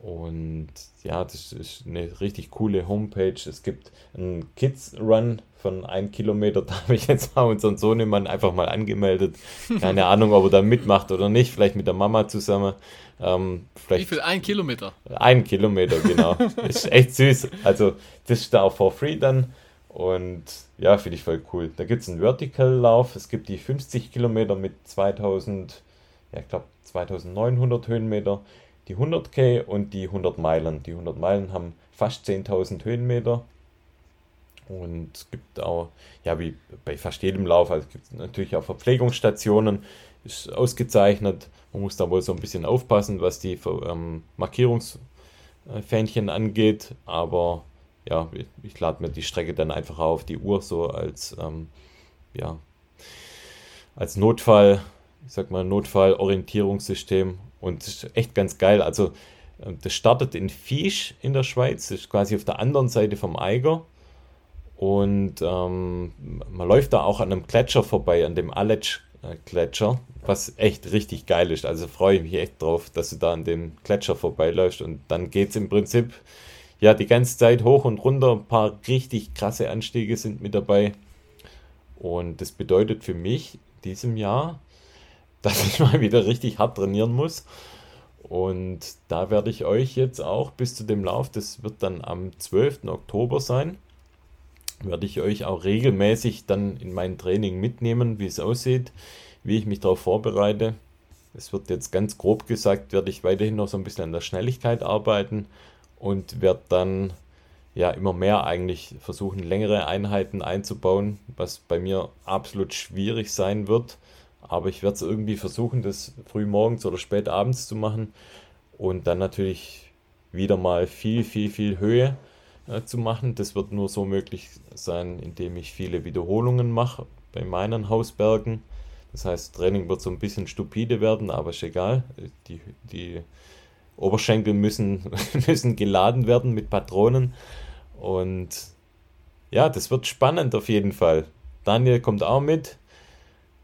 Und ja, das ist eine richtig coole Homepage. Es gibt einen Kids Run von einem Kilometer. Da habe ich jetzt mal unseren Sohnemann einfach mal angemeldet. Keine Ahnung, ob er da mitmacht oder nicht. Vielleicht mit der Mama zusammen. Ähm, Wie viel? Ein Kilometer? Ein Kilometer, genau. ist echt süß. Also, das ist da auch for free dann. Und ja, finde ich voll cool. Da gibt es einen Vertical-Lauf. Es gibt die 50 Kilometer mit 2000, ja, ich glaube 2900 Höhenmeter die 100k und die 100 Meilen. Die 100 Meilen haben fast 10.000 Höhenmeter. Und es gibt auch, ja, wie bei fast jedem Lauf, also gibt es natürlich auch Verpflegungsstationen, ist ausgezeichnet. Man muss da wohl so ein bisschen aufpassen, was die ähm, Markierungsfähnchen angeht. Aber ja, ich, lade mir die Strecke dann einfach auf die Uhr so als, ähm, ja, als Notfall, ich sag mal, Notfallorientierungssystem und ist echt ganz geil. Also, äh, das startet in Fisch in der Schweiz, das ist quasi auf der anderen Seite vom Eiger. Und ähm, man läuft da auch an einem Gletscher vorbei, an dem Aletsch-Gletscher, was echt richtig geil ist. Also freue ich mich echt drauf, dass du da an dem Gletscher vorbeiläufst. Und dann geht es im Prinzip ja die ganze Zeit hoch und runter. Ein paar richtig krasse Anstiege sind mit dabei. Und das bedeutet für mich diesem Jahr dass ich mal wieder richtig hart trainieren muss. Und da werde ich euch jetzt auch bis zu dem Lauf, das wird dann am 12. Oktober sein, werde ich euch auch regelmäßig dann in mein Training mitnehmen, wie es aussieht, wie ich mich darauf vorbereite. Es wird jetzt ganz grob gesagt, werde ich weiterhin noch so ein bisschen an der Schnelligkeit arbeiten und werde dann ja immer mehr eigentlich versuchen, längere Einheiten einzubauen, was bei mir absolut schwierig sein wird. Aber ich werde es irgendwie versuchen, das früh morgens oder spät abends zu machen und dann natürlich wieder mal viel, viel, viel Höhe äh, zu machen. Das wird nur so möglich sein, indem ich viele Wiederholungen mache bei meinen Hausbergen. Das heißt, Training wird so ein bisschen stupide werden, aber ist egal. Die, die Oberschenkel müssen, müssen geladen werden mit Patronen. Und ja, das wird spannend auf jeden Fall. Daniel kommt auch mit.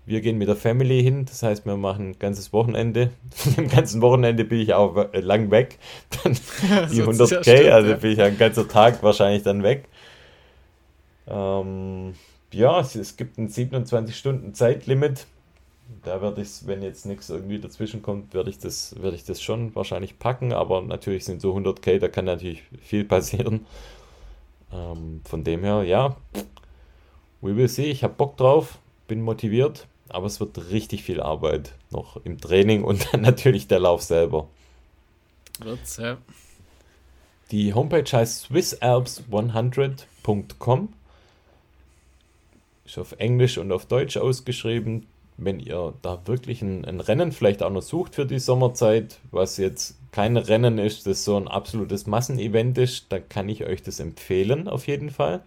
Wir gehen mit der Family hin, das heißt, wir machen ein ganzes Wochenende. Im ganzen Wochenende bin ich auch lang weg. Dann die 100k, stimmt, also ja. bin ich ein ganzer Tag wahrscheinlich dann weg. Ähm, ja, es, es gibt ein 27 Stunden Zeitlimit. Da werde ich wenn jetzt nichts irgendwie dazwischen kommt, werde ich das, werde ich das schon wahrscheinlich packen. Aber natürlich sind so 100k, da kann natürlich viel passieren. Ähm, von dem her, ja, we will see. Ich habe Bock drauf, bin motiviert aber es wird richtig viel Arbeit noch im Training und dann natürlich der Lauf selber. Wird's, ja. Die Homepage heißt swissalps100.com. Ist auf Englisch und auf Deutsch ausgeschrieben. Wenn ihr da wirklich ein, ein, Rennen vielleicht auch noch sucht für die Sommerzeit, was jetzt kein Rennen ist, das so ein absolutes Massenevent ist, dann kann ich euch das empfehlen auf jeden Fall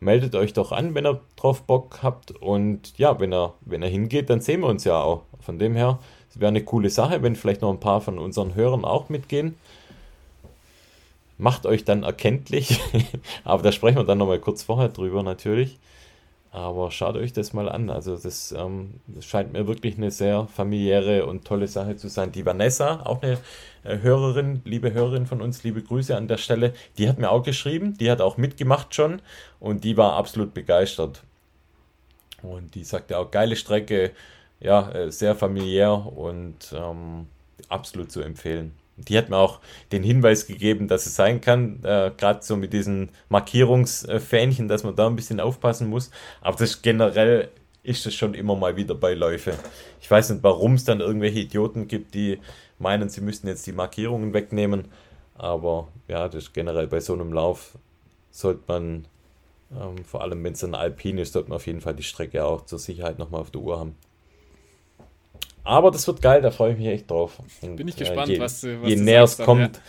meldet euch doch an, wenn ihr drauf Bock habt. Und ja, wenn er, wenn er hingeht, dann sehen wir uns ja auch. Von dem her, es wäre eine coole Sache, wenn vielleicht noch ein paar von unseren Hörern auch mitgehen. Macht euch dann erkenntlich. Aber da sprechen wir dann nochmal kurz vorher drüber natürlich. Aber schaut euch das mal an. Also das, ähm, das, scheint mir wirklich eine sehr familiäre und tolle Sache zu sein. Die Vanessa, auch eine äh, Hörerin, liebe Hörerin von uns, liebe Grüße an der Stelle, die hat mir auch geschrieben, die hat auch mitgemacht schon und die war absolut begeistert. Und die sagte auch, geile Strecke, ja, äh, sehr familiär und ähm, absolut zu empfehlen. Die hat mir auch den Hinweis gegeben, dass es sein kann, äh, gerade so mit diesen Markierungsfähnchen, dass man da ein bisschen aufpassen muss. Aber das generell ist es schon immer mal wieder Beiläufe. Ich weiß nicht, warum es dann irgendwelche Idioten gibt, die meinen, sie müssten jetzt die Markierungen wegnehmen. Aber ja, das ist generell bei so einem Lauf sollte man, ähm, vor allem wenn es ein Alpin ist, sollte man auf jeden Fall die Strecke auch zur Sicherheit nochmal auf der Uhr haben. Aber das wird geil, da freue ich mich echt drauf. Und, Bin ich gespannt, äh, je, was, was Je näher es kommt, ja.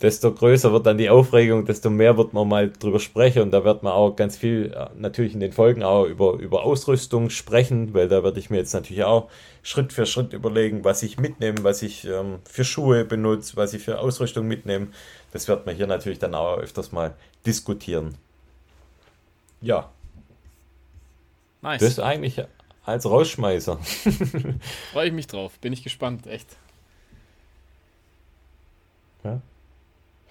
desto größer wird dann die Aufregung, desto mehr wird man mal drüber sprechen und da wird man auch ganz viel äh, natürlich in den Folgen auch über, über Ausrüstung sprechen, weil da werde ich mir jetzt natürlich auch Schritt für Schritt überlegen, was ich mitnehme, was ich ähm, für Schuhe benutze, was ich für Ausrüstung mitnehme. Das wird man hier natürlich dann auch öfters mal diskutieren. Ja. Nice. Das ist eigentlich als Rausschmeißer. Freue ich mich drauf. Bin ich gespannt, echt. Ja,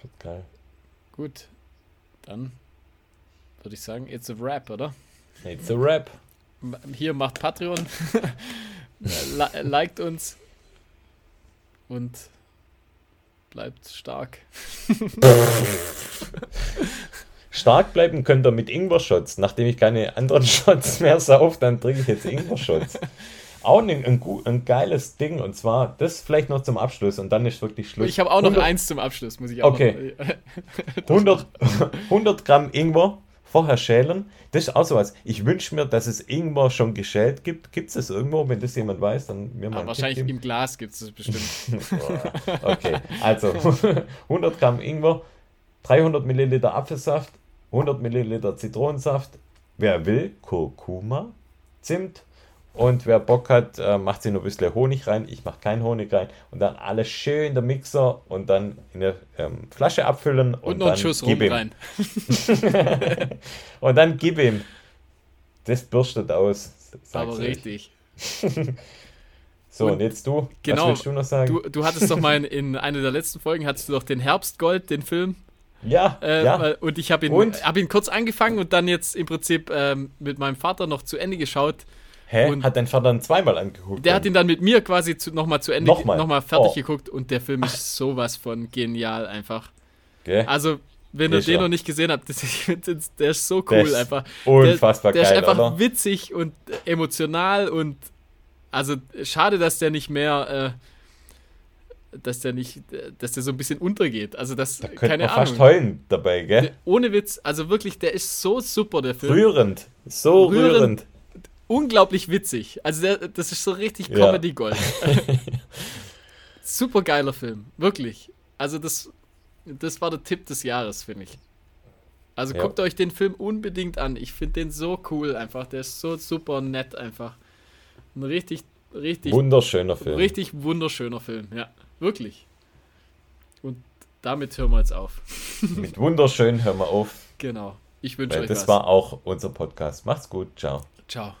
wird geil. Gut, dann würde ich sagen, it's a rap, oder? It's a rap. Hier macht Patreon, liked uns und bleibt stark. Stark bleiben könnt ihr mit Ingwer-Shots. Nachdem ich keine anderen Shots mehr sauf, dann trinke ich jetzt Ingwer-Shots. Auch ein, ein, ein, geiles Ding und zwar das vielleicht noch zum Abschluss und dann ist wirklich Schluss. Ich habe auch noch 100, eins zum Abschluss, muss ich auch Okay. Noch, 100, 100 Gramm Ingwer vorher schälen. Das ist auch sowas. Ich wünsche mir, dass es Ingwer schon geschält gibt. Gibt es das irgendwo? Wenn das jemand weiß, dann mir mal. wahrscheinlich im Glas gibt es das bestimmt. okay, also 100 Gramm Ingwer, 300 Milliliter Apfelsaft, 100 Milliliter Zitronensaft. Wer will, Kurkuma, Zimt und wer Bock hat, äh, macht sich noch ein bisschen Honig rein. Ich mache keinen Honig rein. Und dann alles schön in der Mixer und dann in eine ähm, Flasche abfüllen. Und, und noch einen Schuss rum rein. und dann gib ihm. Das bürstet aus. Aber richtig. so, und, und, jetzt du. Genau, Was willst du noch sagen? Du, du hattest doch mal in, in einer der letzten Folgen, hattest du doch den Herbstgold, den Film ja, äh, ja. Und ich habe ihn, hab ihn kurz angefangen und dann jetzt im Prinzip ähm, mit meinem Vater noch zu Ende geschaut. Hä? Und hat dein Vater dann zweimal angeguckt? Der hat ihn dann mit mir quasi nochmal zu Ende, nochmal, nochmal fertig oh. geguckt und der Film ist sowas von genial einfach. Okay. Also, wenn ihr den noch nicht gesehen habt, das, das, der ist so cool ist einfach. Unfassbar der, der geil, Der ist einfach oder? witzig und emotional und also schade, dass der nicht mehr... Äh, dass der nicht, dass der so ein bisschen untergeht. Also das, da könnte keine man Ahnung. fast heulen dabei, gell? Ohne Witz, also wirklich, der ist so super, der Film. Rührend, so rührend. rührend. Unglaublich witzig. Also der, das ist so richtig Comedy-Gold. super geiler Film, wirklich. Also das, das war der Tipp des Jahres, finde ich. Also ja. guckt euch den Film unbedingt an. Ich finde den so cool einfach. Der ist so super nett einfach. Ein richtig, richtig. Wunderschöner Film. Richtig wunderschöner Film, ja. Wirklich. Und damit hören wir jetzt auf. Mit wunderschön hören wir auf. Genau. Ich wünsche euch das was. Das war auch unser Podcast. Macht's gut. Ciao. Ciao.